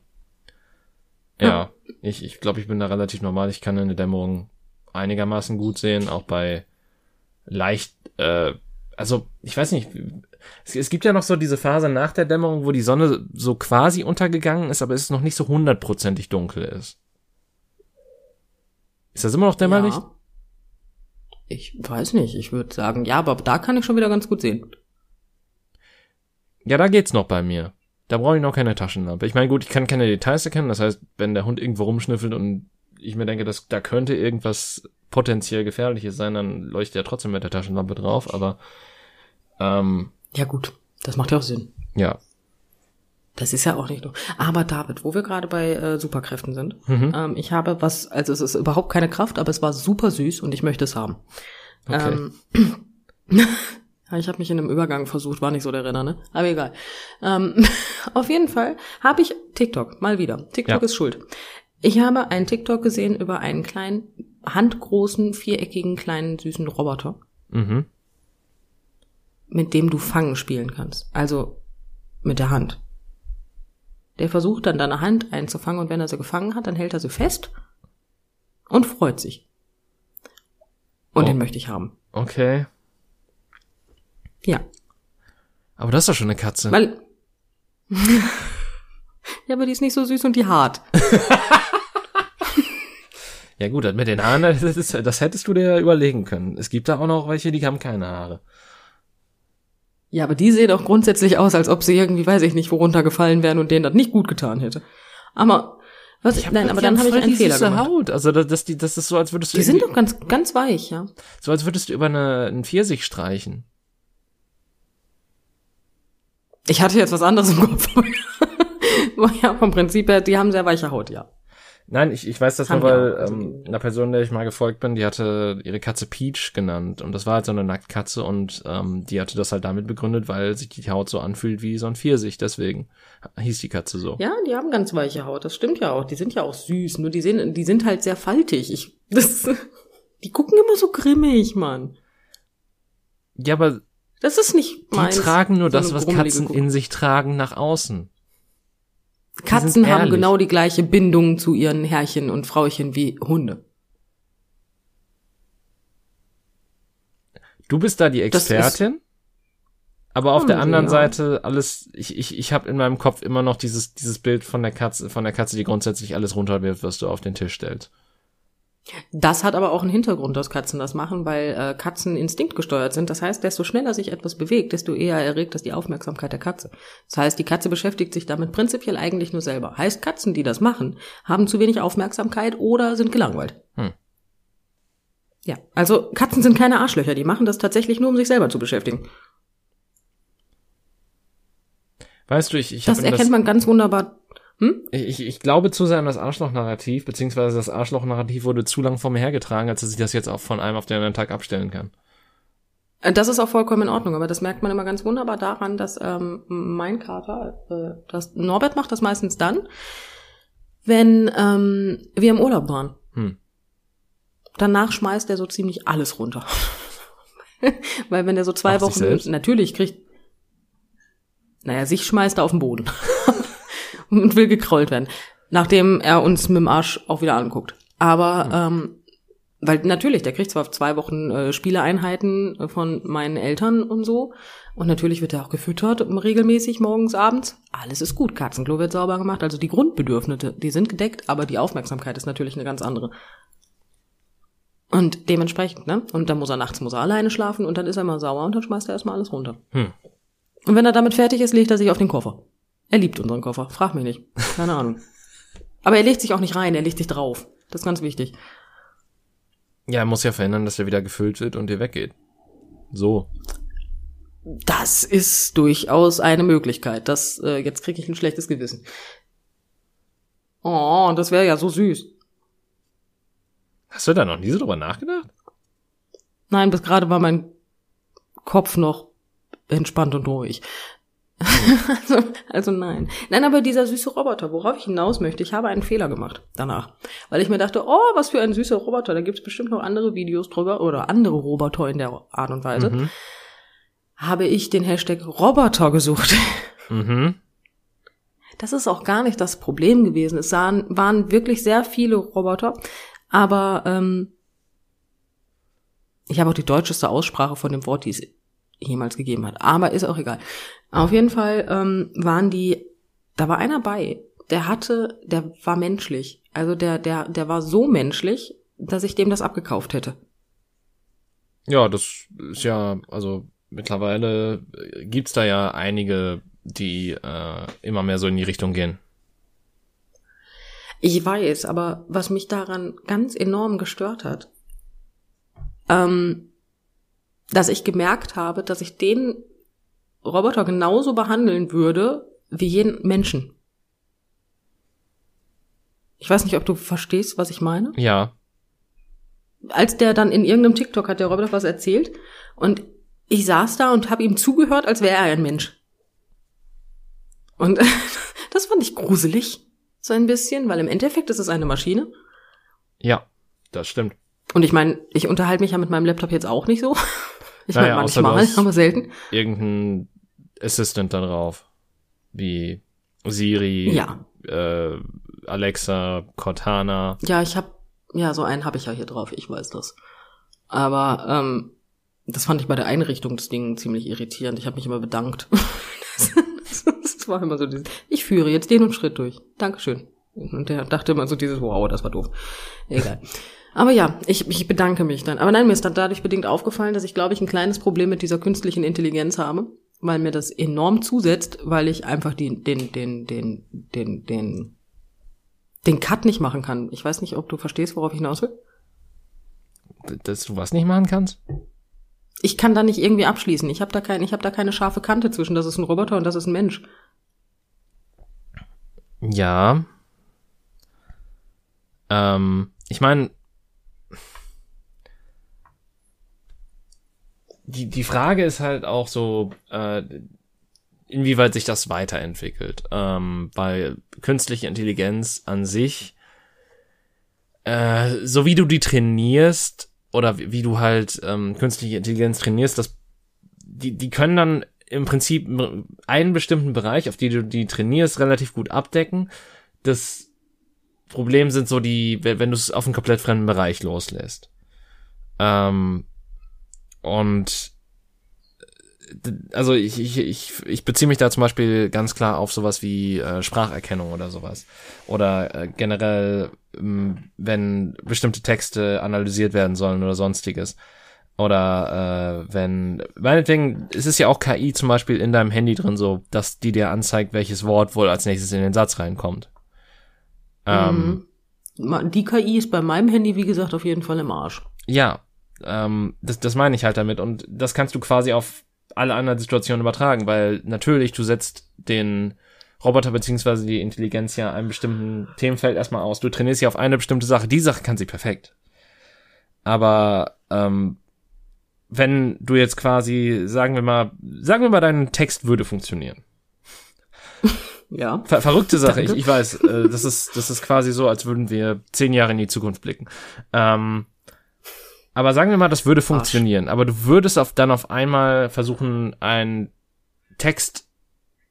Ja, ja. ich, ich glaube, ich bin da relativ normal. Ich kann in der Dämmerung einigermaßen gut sehen, auch bei leicht, äh, also ich weiß nicht, es, es, gibt ja noch so diese Phase nach der Dämmerung, wo die Sonne so quasi untergegangen ist, aber es noch nicht so hundertprozentig dunkel ist. Ist das immer noch dämmerlich? Ja. Ich weiß nicht, ich würde sagen, ja, aber da kann ich schon wieder ganz gut sehen. Ja, da geht's noch bei mir. Da brauche ich noch keine Taschenlampe. Ich meine, gut, ich kann keine Details erkennen. Das heißt, wenn der Hund irgendwo rumschnüffelt und ich mir denke, dass da könnte irgendwas potenziell Gefährliches sein, dann leuchtet ja trotzdem mit der Taschenlampe drauf, aber ähm, Ja gut, das macht ja auch Sinn. Ja. Das ist ja auch nicht nur. Aber David, wo wir gerade bei äh, Superkräften sind, mhm. ähm, ich habe was, also es ist überhaupt keine Kraft, aber es war super süß und ich möchte es haben. Okay. Ähm, Ich habe mich in einem Übergang versucht, war nicht so der Renner, ne? Aber egal. Ähm, auf jeden Fall habe ich TikTok, mal wieder. TikTok ja. ist schuld. Ich habe einen TikTok gesehen über einen kleinen, handgroßen, viereckigen, kleinen, süßen Roboter. Mhm. Mit dem du Fangen spielen kannst. Also mit der Hand. Der versucht dann deine Hand einzufangen und wenn er sie gefangen hat, dann hält er sie fest und freut sich. Und oh. den möchte ich haben. Okay. Ja. Aber das ist doch schon eine Katze. Weil. ja, aber die ist nicht so süß und die hart. ja gut, mit den Haaren, das, ist, das hättest du dir überlegen können. Es gibt da auch noch welche, die haben keine Haare. Ja, aber die sehen auch grundsätzlich aus, als ob sie irgendwie, weiß ich nicht, wo runtergefallen wären und denen das nicht gut getan hätte. Aber was ich, nein, aber dann habe ich einen Fehler gemacht. Haut. Also das, das, das ist so, als würdest du. Die sind doch ganz, ganz weich, ja. So als würdest du über eine, einen Pfirsich streichen. Ich hatte jetzt was anderes im Kopf. ja, vom Prinzip her, die haben sehr weiche Haut, ja. Nein, ich, ich weiß das nur, weil also ähm, einer Person, der ich mal gefolgt bin, die hatte ihre Katze Peach genannt. Und das war halt so eine Nacktkatze und ähm, die hatte das halt damit begründet, weil sich die Haut so anfühlt wie so ein Pfirsich. Deswegen hieß die Katze so. Ja, die haben ganz weiche Haut. Das stimmt ja auch. Die sind ja auch süß. Nur die sehen, die sind halt sehr faltig. Ich, das, die gucken immer so grimmig, Mann. Ja, aber das ist nicht meins. Die tragen nur so das, was Katzen in sich tragen, nach außen. Katzen haben genau die gleiche Bindung zu ihren Herrchen und Frauchen wie Hunde. Du bist da die Expertin, aber auf der anderen. Seite alles, ich, ich, ich habe in meinem Kopf immer noch dieses, dieses Bild von der Katze, von der Katze, die grundsätzlich alles runterwirft, was du auf den Tisch stellst. Das hat aber auch einen Hintergrund, dass Katzen das machen, weil äh, Katzen instinktgesteuert sind. Das heißt, desto schneller sich etwas bewegt, desto eher erregt das die Aufmerksamkeit der Katze. Das heißt, die Katze beschäftigt sich damit prinzipiell eigentlich nur selber. Heißt, Katzen, die das machen, haben zu wenig Aufmerksamkeit oder sind gelangweilt. Hm. Ja, also Katzen sind keine Arschlöcher, die machen das tatsächlich nur, um sich selber zu beschäftigen. Weißt du, ich, ich das erkennt das man ganz wunderbar hm? Ich, ich glaube zu sehr an das Arschloch-Narrativ, beziehungsweise das Arschloch-Narrativ wurde zu lang vor mir hergetragen, als dass ich das jetzt auch von einem auf den anderen Tag abstellen kann. Äh, das ist auch vollkommen in Ordnung, aber das merkt man immer ganz wunderbar daran, dass ähm, mein Kater, äh, das Norbert macht das meistens dann, wenn ähm, wir im Urlaub waren. Hm. Danach schmeißt er so ziemlich alles runter. Weil wenn er so zwei Ach, Wochen natürlich kriegt, naja, sich schmeißt er auf den Boden. und will gekrollt werden, nachdem er uns mit dem Arsch auch wieder anguckt. Aber ähm, weil natürlich, der kriegt zwar zwei Wochen äh, Spieleeinheiten von meinen Eltern und so. Und natürlich wird er auch gefüttert regelmäßig morgens, abends. Alles ist gut. Katzenklo wird sauber gemacht. Also die Grundbedürfnisse, die sind gedeckt, aber die Aufmerksamkeit ist natürlich eine ganz andere. Und dementsprechend, ne? Und dann muss er nachts muss er alleine schlafen und dann ist er mal sauer und dann schmeißt er erstmal alles runter. Hm. Und wenn er damit fertig ist, legt er sich auf den Koffer. Er liebt unseren Koffer. Frag mich nicht. Keine Ahnung. Aber er legt sich auch nicht rein, er legt sich drauf. Das ist ganz wichtig. Ja, er muss ja verhindern, dass er wieder gefüllt wird und dir weggeht. So. Das ist durchaus eine Möglichkeit. Das, äh, jetzt kriege ich ein schlechtes Gewissen. Oh, das wäre ja so süß. Hast du da noch nie so drüber nachgedacht? Nein, bis gerade war mein Kopf noch entspannt und ruhig. also, also nein. Nein, aber dieser süße Roboter, worauf ich hinaus möchte, ich habe einen Fehler gemacht danach. Weil ich mir dachte, oh, was für ein süßer Roboter, da gibt's bestimmt noch andere Videos drüber oder andere Roboter in der Art und Weise. Mhm. Habe ich den Hashtag Roboter gesucht. Mhm. Das ist auch gar nicht das Problem gewesen. Es sahen, waren wirklich sehr viele Roboter, aber ähm, ich habe auch die deutscheste Aussprache von dem Wort, die es jemals gegeben hat. Aber ist auch egal. Auf jeden Fall ähm, waren die, da war einer bei, der hatte, der war menschlich. Also der, der, der war so menschlich, dass ich dem das abgekauft hätte. Ja, das ist ja, also mittlerweile gibt's da ja einige, die äh, immer mehr so in die Richtung gehen. Ich weiß, aber was mich daran ganz enorm gestört hat, ähm, dass ich gemerkt habe, dass ich den Roboter genauso behandeln würde wie jeden Menschen. Ich weiß nicht, ob du verstehst, was ich meine. Ja. Als der dann in irgendeinem TikTok hat der Roboter was erzählt und ich saß da und habe ihm zugehört, als wäre er ein Mensch. Und das fand ich gruselig, so ein bisschen, weil im Endeffekt ist es eine Maschine. Ja, das stimmt. Und ich meine, ich unterhalte mich ja mit meinem Laptop jetzt auch nicht so. Ich naja, meine, manchmal, aber selten. Irgendein Assistant da drauf. Wie Siri, ja. äh, Alexa, Cortana. Ja, ich habe ja, so einen habe ich ja hier drauf, ich weiß das. Aber ähm, das fand ich bei der Einrichtung des Ding ziemlich irritierend. Ich habe mich immer bedankt. das, das, war immer so dieses, ich führe jetzt den und Schritt durch. Dankeschön. Und der dachte immer so dieses, wow, das war doof. Egal. Aber ja, ich, ich bedanke mich dann. Aber nein, mir ist dann dadurch bedingt aufgefallen, dass ich, glaube ich, ein kleines Problem mit dieser künstlichen Intelligenz habe, weil mir das enorm zusetzt, weil ich einfach die, den, den, den, den, den, den Cut nicht machen kann. Ich weiß nicht, ob du verstehst, worauf ich hinaus will. Dass du was nicht machen kannst? Ich kann da nicht irgendwie abschließen. Ich habe da kein, ich habe da keine scharfe Kante zwischen. Das ist ein Roboter und das ist ein Mensch. Ja. Ähm, ich meine, die, die Frage ist halt auch so, äh, inwieweit sich das weiterentwickelt. Ähm, weil künstliche Intelligenz an sich, äh, so wie du die trainierst, oder wie, wie du halt ähm, künstliche Intelligenz trainierst, das, die, die können dann im Prinzip einen bestimmten Bereich, auf die du die trainierst, relativ gut abdecken. Das Problem sind so die, wenn du es auf einen komplett fremden Bereich loslässt. Ähm, und also ich, ich, ich, ich beziehe mich da zum Beispiel ganz klar auf sowas wie äh, Spracherkennung oder sowas. Oder äh, generell, ähm, wenn bestimmte Texte analysiert werden sollen oder sonstiges. Oder äh, wenn, meinetwegen, es ist ja auch KI zum Beispiel in deinem Handy drin so, dass die dir anzeigt, welches Wort wohl als nächstes in den Satz reinkommt. Ähm, mhm. Die KI ist bei meinem Handy, wie gesagt, auf jeden Fall im Arsch. Ja, ähm, das, das meine ich halt damit. Und das kannst du quasi auf alle anderen Situationen übertragen, weil natürlich du setzt den Roboter beziehungsweise die Intelligenz ja einem bestimmten Themenfeld erstmal aus. Du trainierst sie auf eine bestimmte Sache. Die Sache kann sie perfekt. Aber ähm, wenn du jetzt quasi, sagen wir mal, sagen wir mal, dein Text würde funktionieren. Ja. Ver verrückte Sache, ich, ich weiß. Äh, das ist, das ist quasi so, als würden wir zehn Jahre in die Zukunft blicken. Ähm, aber sagen wir mal, das würde funktionieren. Arsch. Aber du würdest auf, dann auf einmal versuchen, einen Text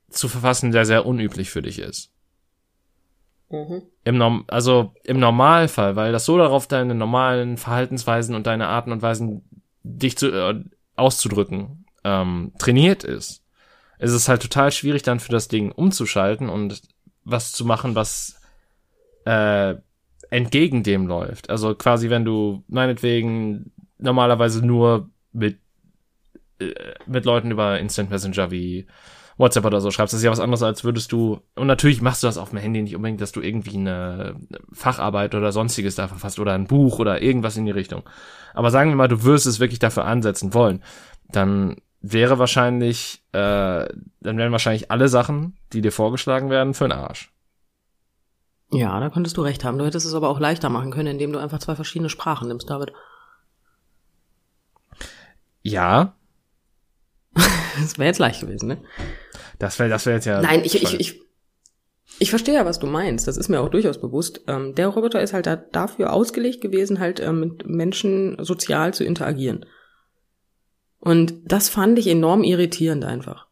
zu verfassen, der sehr unüblich für dich ist. Mhm. Im Norm also im Normalfall, weil das so darauf deine normalen Verhaltensweisen und deine Arten und Weisen, dich zu, äh, auszudrücken, ähm, trainiert ist, ist es halt total schwierig, dann für das Ding umzuschalten und was zu machen, was äh, entgegen dem läuft. Also quasi, wenn du meinetwegen normalerweise nur mit, äh, mit Leuten über Instant Messenger wie WhatsApp oder so schreibst, das ist ja was anderes, als würdest du, und natürlich machst du das auf dem Handy nicht unbedingt, dass du irgendwie eine Facharbeit oder sonstiges da verfasst oder ein Buch oder irgendwas in die Richtung. Aber sagen wir mal, du wirst es wirklich dafür ansetzen wollen, dann wäre wahrscheinlich, äh, dann wären wahrscheinlich alle Sachen, die dir vorgeschlagen werden, für den Arsch. Ja, da könntest du recht haben. Du hättest es aber auch leichter machen können, indem du einfach zwei verschiedene Sprachen nimmst, David. Ja. das wäre jetzt leicht gewesen, ne? Das wäre das wäre jetzt ja. Nein, ich, ich, ich, ich verstehe ja, was du meinst. Das ist mir auch durchaus bewusst. Ähm, der Roboter ist halt da, dafür ausgelegt gewesen, halt ähm, mit Menschen sozial zu interagieren. Und das fand ich enorm irritierend einfach.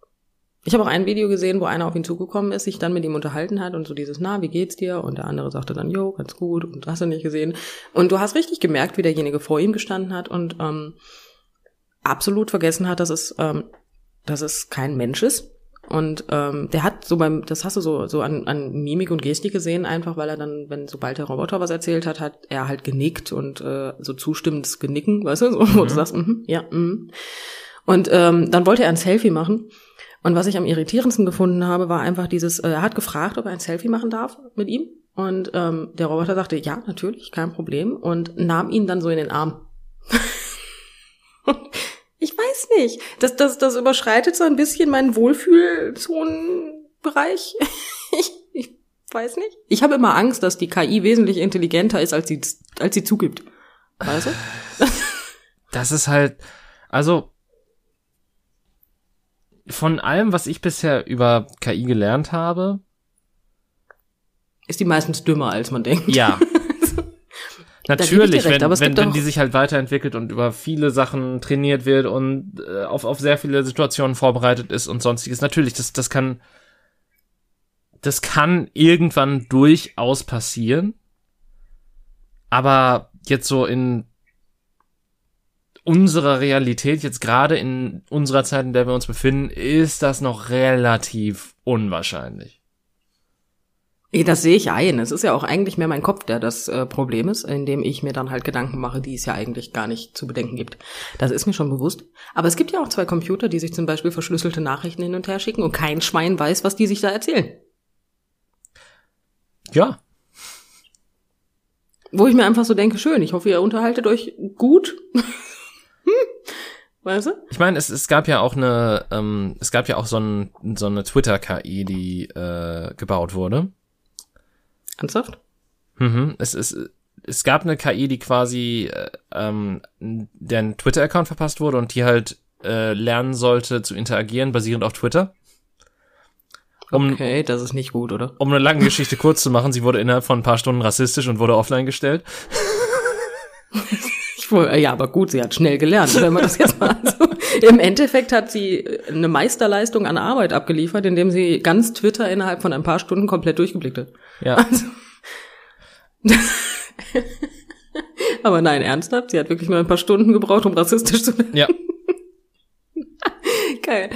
Ich habe auch ein Video gesehen, wo einer auf ihn zugekommen ist, sich dann mit ihm unterhalten hat und so dieses, na, wie geht's dir? Und der andere sagte dann, jo, ganz gut und hast du nicht gesehen. Und du hast richtig gemerkt, wie derjenige vor ihm gestanden hat und ähm, absolut vergessen hat, dass es, ähm, dass es kein Mensch ist. Und ähm, der hat so beim, das hast du so, so an, an Mimik und Gestik gesehen, einfach weil er dann, wenn sobald der Roboter was erzählt hat, hat er halt genickt und äh, so zustimmendes Genicken, weißt du, so, mhm. wo du mhm. sagst, mm, ja, mm. Und ähm, dann wollte er ein Selfie machen und was ich am irritierendsten gefunden habe, war einfach dieses, äh, er hat gefragt, ob er ein Selfie machen darf mit ihm. Und ähm, der Roboter sagte, ja, natürlich, kein Problem. Und nahm ihn dann so in den Arm. ich weiß nicht. Das, das, das überschreitet so ein bisschen meinen Wohlfühlzonenbereich. ich, ich weiß nicht. Ich habe immer Angst, dass die KI wesentlich intelligenter ist, als sie, als sie zugibt. Weißt du? das ist halt, also von allem, was ich bisher über KI gelernt habe, ist die meistens dümmer, als man denkt. Ja. Natürlich, recht, wenn, wenn, wenn die sich halt weiterentwickelt und über viele Sachen trainiert wird und äh, auf, auf sehr viele Situationen vorbereitet ist und sonstiges. Natürlich, das, das kann, das kann irgendwann durchaus passieren. Aber jetzt so in unserer Realität, jetzt gerade in unserer Zeit, in der wir uns befinden, ist das noch relativ unwahrscheinlich. Das sehe ich ein. Es ist ja auch eigentlich mehr mein Kopf, der das äh, Problem ist, indem ich mir dann halt Gedanken mache, die es ja eigentlich gar nicht zu bedenken gibt. Das ist mir schon bewusst. Aber es gibt ja auch zwei Computer, die sich zum Beispiel verschlüsselte Nachrichten hin und her schicken und kein Schwein weiß, was die sich da erzählen. Ja. Wo ich mir einfach so denke, schön, ich hoffe, ihr unterhaltet euch gut. Weißt du? Ich meine, es, es gab ja auch eine, ähm, es gab ja auch so, ein, so eine Twitter-KI, die äh, gebaut wurde Ernsthaft? Mhm. Es, es, es gab eine KI, die quasi äh, ähm, deren Twitter-Account verpasst wurde und die halt äh, lernen sollte zu interagieren, basierend auf Twitter. Um, okay, das ist nicht gut, oder? Um eine lange Geschichte kurz zu machen, sie wurde innerhalb von ein paar Stunden rassistisch und wurde offline gestellt. ja, aber gut, sie hat schnell gelernt, wenn man das jetzt mal so. Im Endeffekt hat sie eine Meisterleistung an Arbeit abgeliefert, indem sie ganz Twitter innerhalb von ein paar Stunden komplett durchgeblickt hat. Ja. Also, Aber nein, ernsthaft, sie hat wirklich nur ein paar Stunden gebraucht, um rassistisch zu werden. Ja. Geil.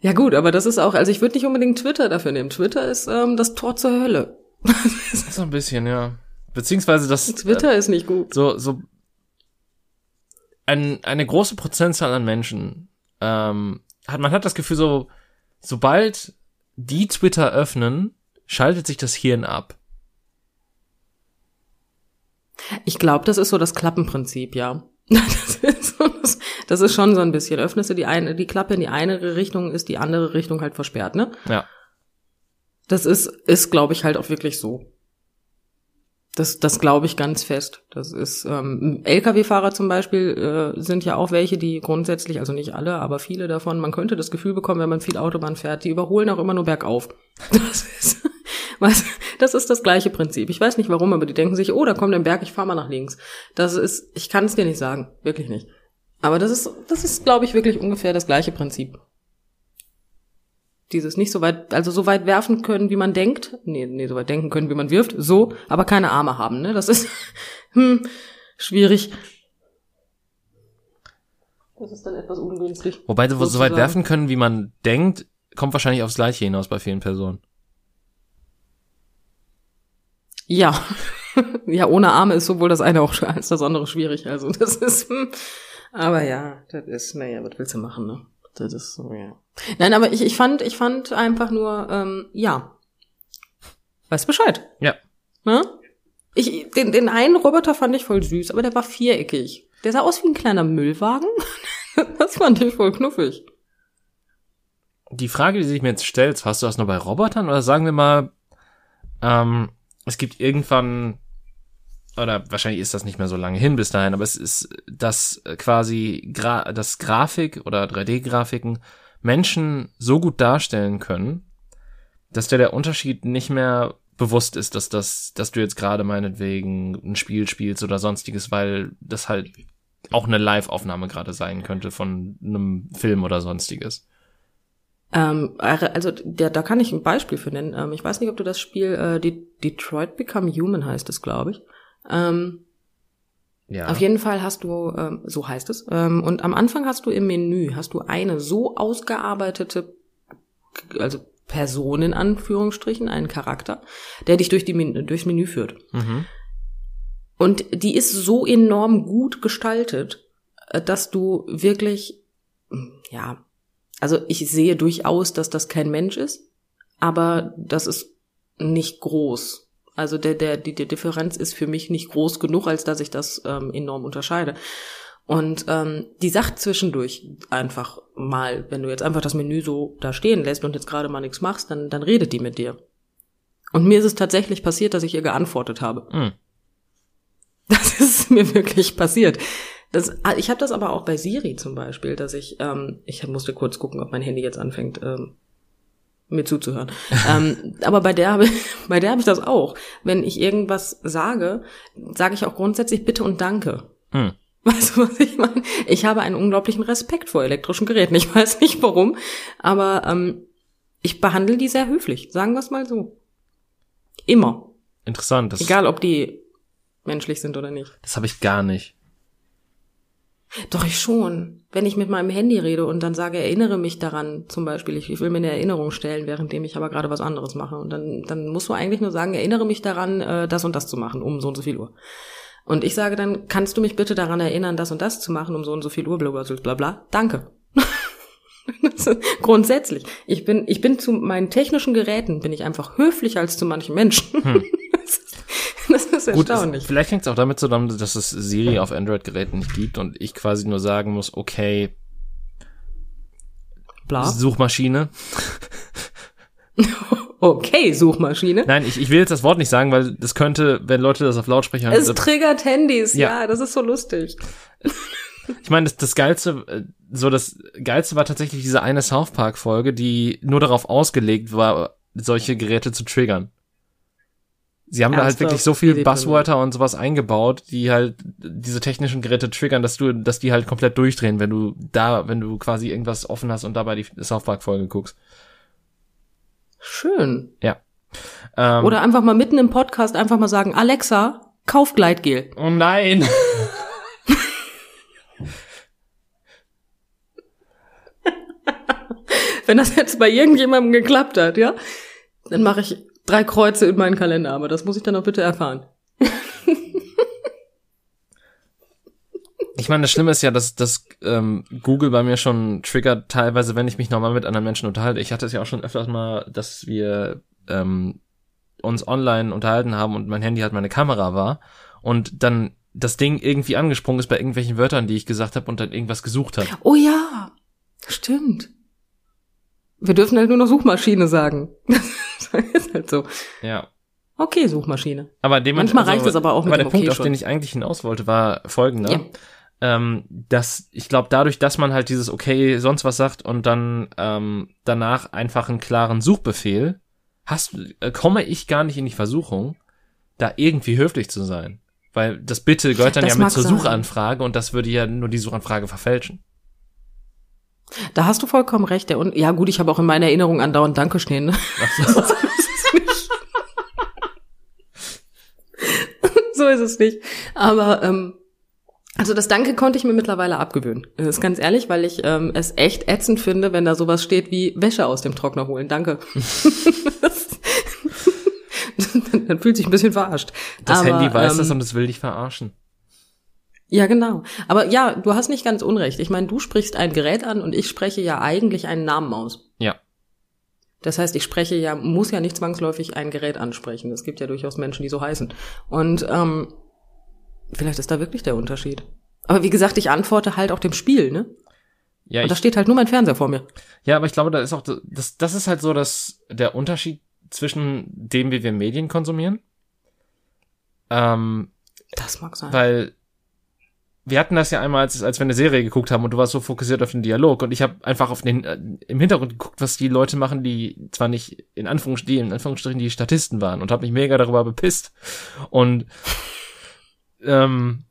Ja gut, aber das ist auch, also ich würde nicht unbedingt Twitter dafür nehmen. Twitter ist ähm, das Tor zur Hölle. so ein bisschen, ja. Beziehungsweise das. Twitter äh, ist nicht gut. So, so ein, eine große Prozentzahl an Menschen ähm, hat, man hat das Gefühl, so, sobald die Twitter öffnen, schaltet sich das Hirn ab. Ich glaube, das ist so das Klappenprinzip, ja. Das ist, so, das, das ist schon so ein bisschen. Öffnest du die eine, die Klappe in die eine Richtung, ist die andere Richtung halt versperrt, ne? Ja. Das ist, ist, glaube ich, halt auch wirklich so. Das, das glaube ich ganz fest. Das ist ähm, Lkw-Fahrer zum Beispiel äh, sind ja auch welche, die grundsätzlich, also nicht alle, aber viele davon, man könnte das Gefühl bekommen, wenn man viel Autobahn fährt, die überholen auch immer nur bergauf. Das ist, was, das ist das gleiche Prinzip. Ich weiß nicht warum, aber die denken sich, oh, da kommt ein Berg, ich fahr mal nach links. Das ist, ich kann es dir nicht sagen, wirklich nicht. Aber das ist, das ist, glaube ich, wirklich ungefähr das gleiche Prinzip. Dieses nicht so weit, also so weit werfen können, wie man denkt. Nee, nee, so weit denken können, wie man wirft. So, aber keine Arme haben, ne? Das ist hm, schwierig. Das ist dann etwas ungünstig. Wobei, so weit werfen können, wie man denkt, kommt wahrscheinlich aufs Gleiche hinaus bei vielen Personen. Ja. ja, ohne Arme ist sowohl das eine auch als das andere schwierig. Also das ist, hm. aber ja, das ist, naja, was willst du machen, ne? Das ist so, ja. Nein, aber ich, ich fand, ich fand einfach nur, ähm, ja. Weißt Bescheid. Ja. Ne? Ich, den, den einen Roboter fand ich voll süß, aber der war viereckig. Der sah aus wie ein kleiner Müllwagen. das fand ich voll knuffig. Die Frage, die sich mir jetzt stellt, hast du das nur bei Robotern oder sagen wir mal, ähm, es gibt irgendwann, oder wahrscheinlich ist das nicht mehr so lange hin bis dahin, aber es ist, dass quasi Gra dass Grafik oder 3D-Grafiken Menschen so gut darstellen können, dass dir der Unterschied nicht mehr bewusst ist, dass das, dass du jetzt gerade meinetwegen ein Spiel spielst oder sonstiges, weil das halt auch eine Live-Aufnahme gerade sein könnte von einem Film oder sonstiges. Ähm, also der, da kann ich ein Beispiel für nennen. Ähm, ich weiß nicht, ob du das Spiel äh, Detroit Become Human heißt es, glaube ich. Ähm, ja. Auf jeden Fall hast du, ähm, so heißt es, ähm, und am Anfang hast du im Menü, hast du eine so ausgearbeitete, also Person in Anführungsstrichen, einen Charakter, der dich durch die, durchs Menü führt. Mhm. Und die ist so enorm gut gestaltet, äh, dass du wirklich, ja, also ich sehe durchaus, dass das kein Mensch ist, aber das ist nicht groß. Also der, der, die, die Differenz ist für mich nicht groß genug, als dass ich das ähm, enorm unterscheide. Und ähm, die sagt zwischendurch einfach mal, wenn du jetzt einfach das Menü so da stehen lässt und jetzt gerade mal nichts machst, dann, dann redet die mit dir. Und mir ist es tatsächlich passiert, dass ich ihr geantwortet habe. Mhm. Das ist mir wirklich passiert. Das, ah, ich habe das aber auch bei Siri zum Beispiel, dass ich, ähm, ich musste kurz gucken, ob mein Handy jetzt anfängt, ähm, mir zuzuhören. ähm, aber bei der habe bei der habe ich das auch. Wenn ich irgendwas sage, sage ich auch grundsätzlich Bitte und Danke. Hm. Weißt du, was ich meine? Ich habe einen unglaublichen Respekt vor elektrischen Geräten. Ich weiß nicht warum, aber ähm, ich behandle die sehr höflich. Sagen wir es mal so. Immer. Interessant. Egal, ob die menschlich sind oder nicht. Das habe ich gar nicht. Doch, ich schon. Wenn ich mit meinem Handy rede und dann sage, erinnere mich daran, zum Beispiel, ich, ich will mir eine Erinnerung stellen, währenddem ich aber gerade was anderes mache. Und dann, dann musst du eigentlich nur sagen, erinnere mich daran, äh, das und das zu machen, um so und so viel Uhr. Und ich sage dann, kannst du mich bitte daran erinnern, das und das zu machen, um so und so viel Uhr, bla bla bla bla. Danke. Grundsätzlich. Ich bin, ich bin zu meinen technischen Geräten, bin ich einfach höflicher als zu manchen Menschen. Hm. Das ist erstaunlich. Gut, vielleicht hängt es auch damit zusammen, dass es Siri auf Android-Geräten nicht gibt und ich quasi nur sagen muss, okay, Bla. Suchmaschine. Okay, Suchmaschine. Nein, ich, ich will jetzt das Wort nicht sagen, weil das könnte, wenn Leute das auf Lautsprecher hören. Es triggert Handys, ja. ja, das ist so lustig. Ich meine, das, das Geilste, äh, so das Geilste war tatsächlich diese eine South Park Folge, die nur darauf ausgelegt war, solche Geräte zu triggern. Sie haben Ernsthaft? da halt wirklich so viel Buzzwörter und sowas eingebaut, die halt diese technischen Geräte triggern, dass du, dass die halt komplett durchdrehen, wenn du da, wenn du quasi irgendwas offen hast und dabei die South Park Folge guckst. Schön. Ja. Ähm, Oder einfach mal mitten im Podcast einfach mal sagen, Alexa, kauf Gleitgel. Oh nein. Wenn das jetzt bei irgendjemandem geklappt hat, ja, dann mache ich drei Kreuze in meinen Kalender, aber das muss ich dann auch bitte erfahren. Ich meine, das Schlimme ist ja, dass, dass ähm, Google bei mir schon triggert, teilweise, wenn ich mich normal mit anderen Menschen unterhalte. Ich hatte es ja auch schon öfters mal, dass wir ähm, uns online unterhalten haben und mein Handy halt meine Kamera war und dann das Ding irgendwie angesprungen ist bei irgendwelchen Wörtern, die ich gesagt habe und dann irgendwas gesucht hat. Oh ja, stimmt. Wir dürfen halt nur noch Suchmaschine sagen. das ist halt so. Ja. Okay, Suchmaschine. Aber dem Manchmal also, reicht es aber auch mit aber der Punkt, okay auf den ich eigentlich hinaus wollte, war folgender. Ja ähm, dass ich glaube, dadurch, dass man halt dieses Okay, sonst was sagt und dann ähm, danach einfach einen klaren Suchbefehl, hast, äh, komme ich gar nicht in die Versuchung, da irgendwie höflich zu sein. Weil das Bitte gehört dann das ja mit zur sein. Suchanfrage und das würde ja nur die Suchanfrage verfälschen. Da hast du vollkommen recht. Und ja gut, ich habe auch in meiner Erinnerung andauernd Danke stehen. Ne? So. so ist es nicht. Aber ähm, also das Danke konnte ich mir mittlerweile abgewöhnen. Das ist ganz ehrlich, weil ich ähm, es echt ätzend finde, wenn da sowas steht wie Wäsche aus dem Trockner holen. Danke. dann fühlt sich ein bisschen verarscht. Das Aber, Handy weiß ähm, das und es will dich verarschen. Ja, genau. Aber ja, du hast nicht ganz unrecht. Ich meine, du sprichst ein Gerät an und ich spreche ja eigentlich einen Namen aus. Ja. Das heißt, ich spreche ja, muss ja nicht zwangsläufig ein Gerät ansprechen. Es gibt ja durchaus Menschen, die so heißen. Und ähm, Vielleicht ist da wirklich der Unterschied. Aber wie gesagt, ich antworte halt auch dem Spiel, ne? Ja, und da steht halt nur mein Fernseher vor mir. Ja, aber ich glaube, da ist auch, das, das ist halt so, dass der Unterschied zwischen dem, wie wir Medien konsumieren. Ähm, das mag sein. Weil wir hatten das ja einmal, als, als wir eine Serie geguckt haben und du warst so fokussiert auf den Dialog und ich habe einfach auf den äh, im Hintergrund geguckt, was die Leute machen, die zwar nicht in Anführungsstrichen, in Anführungsstrichen die Statisten waren und habe mich mega darüber bepisst und ähm,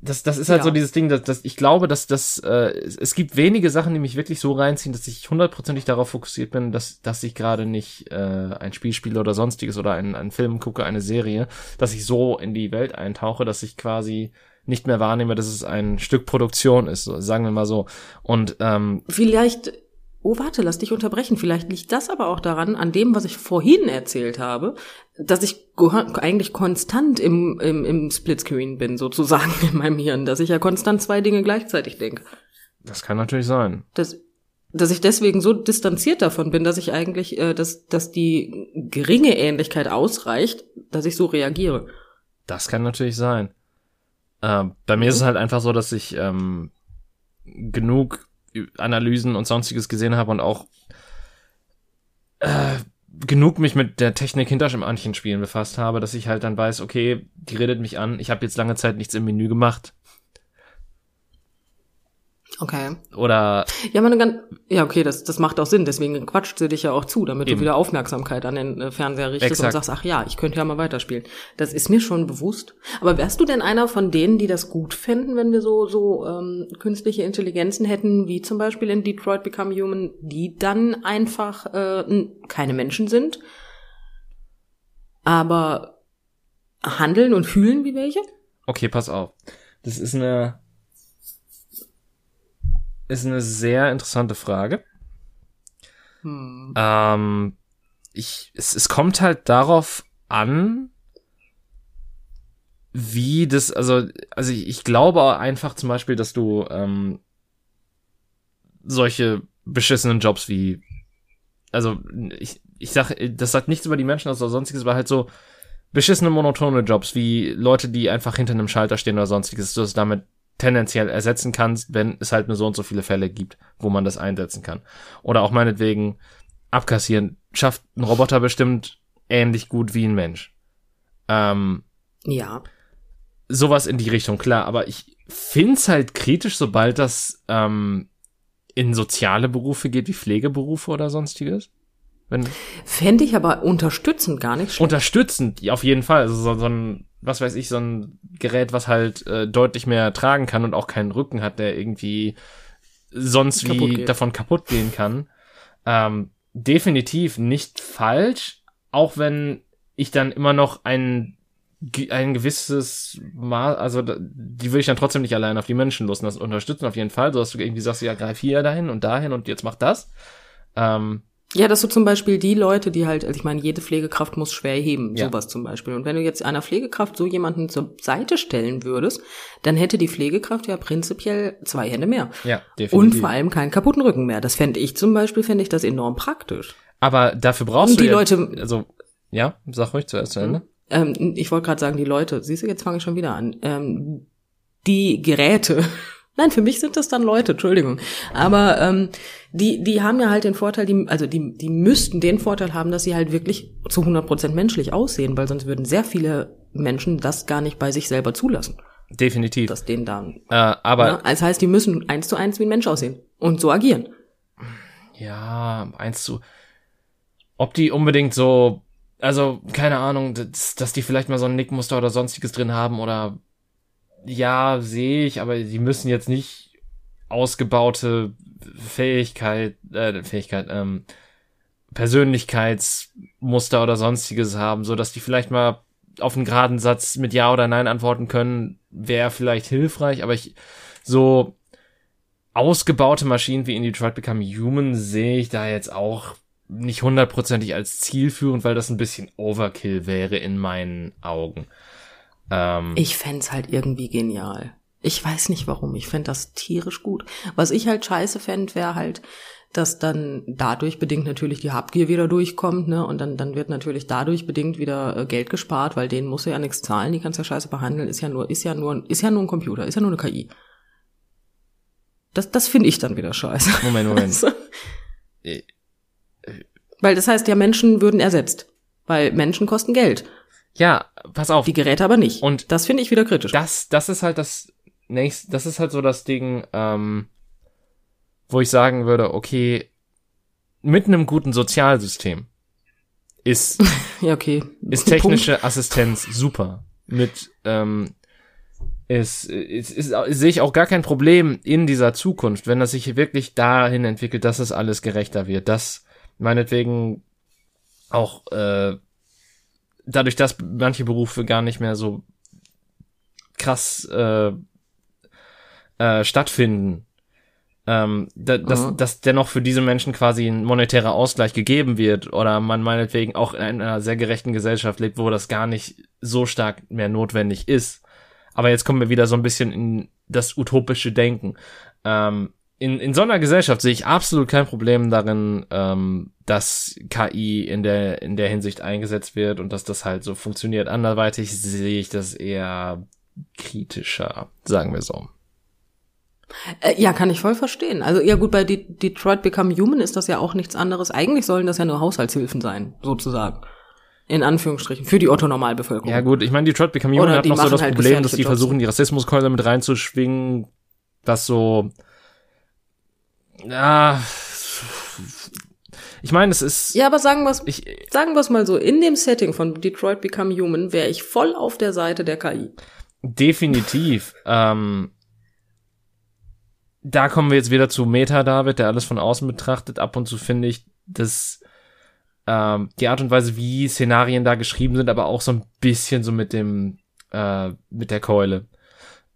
das, das ist halt ja. so dieses Ding, dass, dass ich glaube, dass das äh, es gibt wenige Sachen, die mich wirklich so reinziehen, dass ich hundertprozentig darauf fokussiert bin, dass, dass ich gerade nicht äh, ein Spiel spiele oder sonstiges oder einen, einen Film gucke, eine Serie, dass ich so in die Welt eintauche, dass ich quasi nicht mehr wahrnehme, dass es ein Stück Produktion ist, sagen wir mal so. Und ähm, vielleicht Oh, warte, lass dich unterbrechen. Vielleicht liegt das aber auch daran, an dem, was ich vorhin erzählt habe, dass ich eigentlich konstant im, im, im Splitscreen bin, sozusagen in meinem Hirn, dass ich ja konstant zwei Dinge gleichzeitig denke. Das kann natürlich sein. Das, dass ich deswegen so distanziert davon bin, dass ich eigentlich, äh, dass, dass die geringe Ähnlichkeit ausreicht, dass ich so reagiere. Das kann natürlich sein. Äh, bei mir mhm. ist es halt einfach so, dass ich ähm, genug Analysen und sonstiges gesehen habe und auch äh, genug mich mit der Technik hinter manchen Spielen befasst habe, dass ich halt dann weiß, okay, die redet mich an, ich habe jetzt lange Zeit nichts im Menü gemacht. Okay. Oder. Ja, meine ganz, ja, okay, das, das macht auch Sinn. Deswegen quatscht sie dich ja auch zu, damit eben. du wieder Aufmerksamkeit an den äh, Fernseher richtest Exakt. und sagst, ach ja, ich könnte ja mal weiterspielen. Das ist mir schon bewusst. Aber wärst du denn einer von denen, die das gut fänden, wenn wir so, so ähm, künstliche Intelligenzen hätten, wie zum Beispiel in Detroit Become Human, die dann einfach äh, keine Menschen sind, aber handeln und fühlen wie welche? Okay, pass auf. Das ist eine ist eine sehr interessante Frage. Hm. Ähm, ich, es, es kommt halt darauf an, wie das, also, also ich, ich glaube einfach zum Beispiel, dass du ähm, solche beschissenen Jobs wie, also ich, ich sag, das sagt nichts über die Menschen aus oder sonstiges, aber halt so beschissene monotone Jobs wie Leute, die einfach hinter einem Schalter stehen oder sonstiges, du es damit tendenziell ersetzen kannst, wenn es halt nur so und so viele Fälle gibt, wo man das einsetzen kann. Oder auch meinetwegen abkassieren schafft ein Roboter bestimmt ähnlich gut wie ein Mensch. Ähm, ja. Sowas in die Richtung, klar, aber ich find's halt kritisch, sobald das ähm, in soziale Berufe geht, wie Pflegeberufe oder sonstiges. Wenn Fände ich aber unterstützend gar nicht schlecht. Unterstützend, auf jeden Fall. Also so, so ein was weiß ich, so ein Gerät, was halt äh, deutlich mehr tragen kann und auch keinen Rücken hat, der irgendwie sonst kaputt wie geht. davon kaputt gehen kann. Ähm, definitiv nicht falsch, auch wenn ich dann immer noch ein ein gewisses Mal, also die will ich dann trotzdem nicht allein auf die Menschen losen, das unterstützen auf jeden Fall, so dass du irgendwie sagst, ja, greif hier dahin und dahin und jetzt mach das. Ähm, ja, dass du zum Beispiel die Leute, die halt, also ich meine, jede Pflegekraft muss schwer heben, ja. sowas zum Beispiel. Und wenn du jetzt einer Pflegekraft so jemanden zur Seite stellen würdest, dann hätte die Pflegekraft ja prinzipiell zwei Hände mehr. Ja, definitiv. Und vor allem keinen kaputten Rücken mehr. Das fände ich zum Beispiel, fände ich das enorm praktisch. Aber dafür brauchst Und du die ja, Leute, also ja, sag ruhig zuerst zu Ende. Ähm, ich wollte gerade sagen, die Leute, siehst du, jetzt fange ich schon wieder an. Ähm, die Geräte Nein, für mich sind das dann Leute, Entschuldigung. Aber ähm, die, die haben ja halt den Vorteil, die, also die, die müssten den Vorteil haben, dass sie halt wirklich zu 100 Prozent menschlich aussehen, weil sonst würden sehr viele Menschen das gar nicht bei sich selber zulassen. Definitiv. Dass denen da. Äh, aber. Ja, das heißt, die müssen eins zu eins wie ein Mensch aussehen und so agieren. Ja, eins zu. Ob die unbedingt so, also keine Ahnung, dass, dass die vielleicht mal so ein Nickmuster oder sonstiges drin haben oder ja, sehe ich, aber sie müssen jetzt nicht ausgebaute Fähigkeit, äh, Fähigkeit, ähm, Persönlichkeitsmuster oder sonstiges haben, so dass die vielleicht mal auf einen geraden Satz mit Ja oder Nein antworten können, wäre vielleicht hilfreich, aber ich so ausgebaute Maschinen wie in Detroit Become Human sehe ich da jetzt auch nicht hundertprozentig als zielführend, weil das ein bisschen Overkill wäre in meinen Augen. Ähm, ich fände halt irgendwie genial. Ich weiß nicht warum. Ich fände das tierisch gut. Was ich halt scheiße fände, wäre halt, dass dann dadurch bedingt natürlich die Habgier wieder durchkommt, ne? Und dann, dann wird natürlich dadurch bedingt wieder äh, Geld gespart, weil denen muss ja nichts zahlen, die kannst ja scheiße behandeln, ist ja nur, ist ja nur, ist ja nur ein Computer, ist ja nur eine KI. Das, das finde ich dann wieder scheiße. Moment, Moment. Also, weil das heißt ja, Menschen würden ersetzt. Weil Menschen kosten Geld. Ja, pass auf. Die Geräte aber nicht. Und das finde ich wieder kritisch. Das, das ist halt das nächste, das ist halt so das Ding, ähm, wo ich sagen würde, okay, mit einem guten Sozialsystem ist, ja, okay. ist technische Punkt. Assistenz super. Mit, ähm, ist, ist, ist, ist, sehe ich auch gar kein Problem in dieser Zukunft, wenn das sich wirklich dahin entwickelt, dass es alles gerechter wird, dass meinetwegen auch äh, dadurch, dass manche Berufe gar nicht mehr so krass äh, äh, stattfinden, ähm, da, dass, mhm. dass dennoch für diese Menschen quasi ein monetärer Ausgleich gegeben wird oder man meinetwegen auch in einer sehr gerechten Gesellschaft lebt, wo das gar nicht so stark mehr notwendig ist. Aber jetzt kommen wir wieder so ein bisschen in das utopische Denken. Ähm, in, in so einer Gesellschaft sehe ich absolut kein Problem darin, ähm, dass KI in der, in der Hinsicht eingesetzt wird und dass das halt so funktioniert. Anderweitig sehe ich das eher kritischer, sagen wir so. Äh, ja, kann ich voll verstehen. Also ja gut, bei De Detroit Become Human ist das ja auch nichts anderes. Eigentlich sollen das ja nur Haushaltshilfen sein, sozusagen. In Anführungsstrichen, für die Otto-Normalbevölkerung. Ja gut, ich meine, Detroit Become Human Oder hat noch so das halt Problem, dass die Jobs. versuchen, die Rassismuskeule mit reinzuschwingen, das so, ja, ich meine, es ist. Ja, aber sagen wir es, sagen wir es mal so, in dem Setting von Detroit Become Human wäre ich voll auf der Seite der KI. Definitiv. ähm, da kommen wir jetzt wieder zu Meta David, der alles von außen betrachtet. Ab und zu finde ich, dass ähm, die Art und Weise, wie Szenarien da geschrieben sind, aber auch so ein bisschen so mit dem äh, mit der Keule.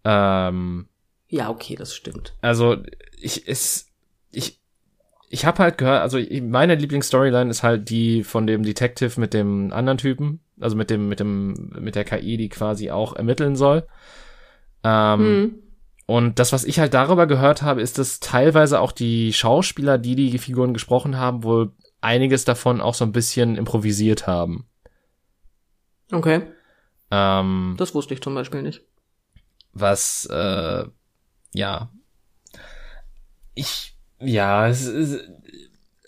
Ähm, ja, okay, das stimmt. Also ich ist ich ich habe halt gehört, also meine Lieblingsstoryline ist halt die von dem Detective mit dem anderen Typen, also mit dem mit dem mit der KI, die quasi auch ermitteln soll. Ähm, hm. Und das, was ich halt darüber gehört habe, ist, dass teilweise auch die Schauspieler, die die Figuren gesprochen haben, wohl einiges davon auch so ein bisschen improvisiert haben. Okay. Ähm, das wusste ich zum Beispiel nicht. Was, äh, ja. Ich, ja, es ist,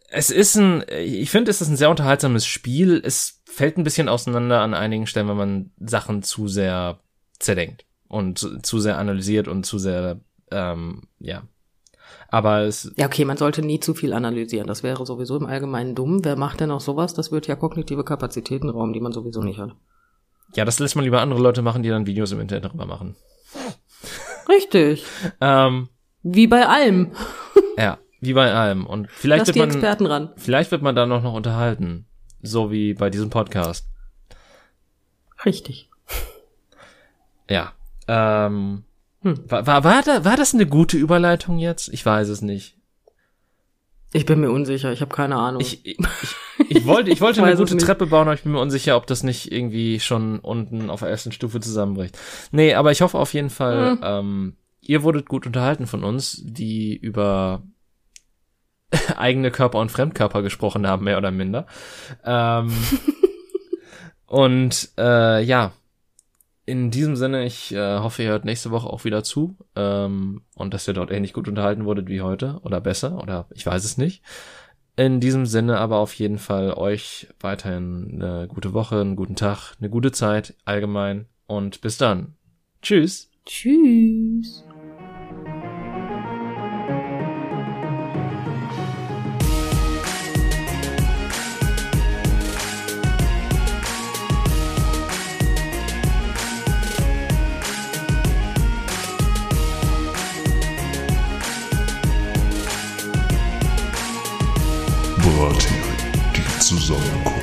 es ist ein, ich finde, es ist ein sehr unterhaltsames Spiel. Es fällt ein bisschen auseinander an einigen Stellen, wenn man Sachen zu sehr zerdenkt und zu sehr analysiert und zu sehr, ähm, ja. Aber es. Ja, okay, man sollte nie zu viel analysieren. Das wäre sowieso im Allgemeinen dumm. Wer macht denn auch sowas? Das wird ja kognitive Kapazitäten rauben, die man sowieso nicht hat. Ja, das lässt man lieber andere Leute machen, die dann Videos im Internet darüber machen. Richtig. ähm, wie bei allem. ja, wie bei allem. Und vielleicht Lass wird die man, Experten ran. vielleicht wird man dann auch noch unterhalten. So wie bei diesem Podcast. Richtig. Ja. Ähm, hm. war, war, war, da, war das eine gute Überleitung jetzt? Ich weiß es nicht. Ich bin mir unsicher, ich habe keine Ahnung. Ich, ich, ich wollte, ich wollte ich eine gute Treppe bauen, aber ich bin mir unsicher, ob das nicht irgendwie schon unten auf der ersten Stufe zusammenbricht. Nee, aber ich hoffe auf jeden Fall, hm. ähm, ihr wurdet gut unterhalten von uns, die über eigene Körper und Fremdkörper gesprochen haben, mehr oder minder. Ähm, und äh, ja, in diesem Sinne, ich äh, hoffe, ihr hört nächste Woche auch wieder zu ähm, und dass ihr dort ähnlich gut unterhalten wurdet wie heute oder besser oder ich weiß es nicht. In diesem Sinne aber auf jeden Fall euch weiterhin eine gute Woche, einen guten Tag, eine gute Zeit allgemein und bis dann. Tschüss. Tschüss. Zusammen.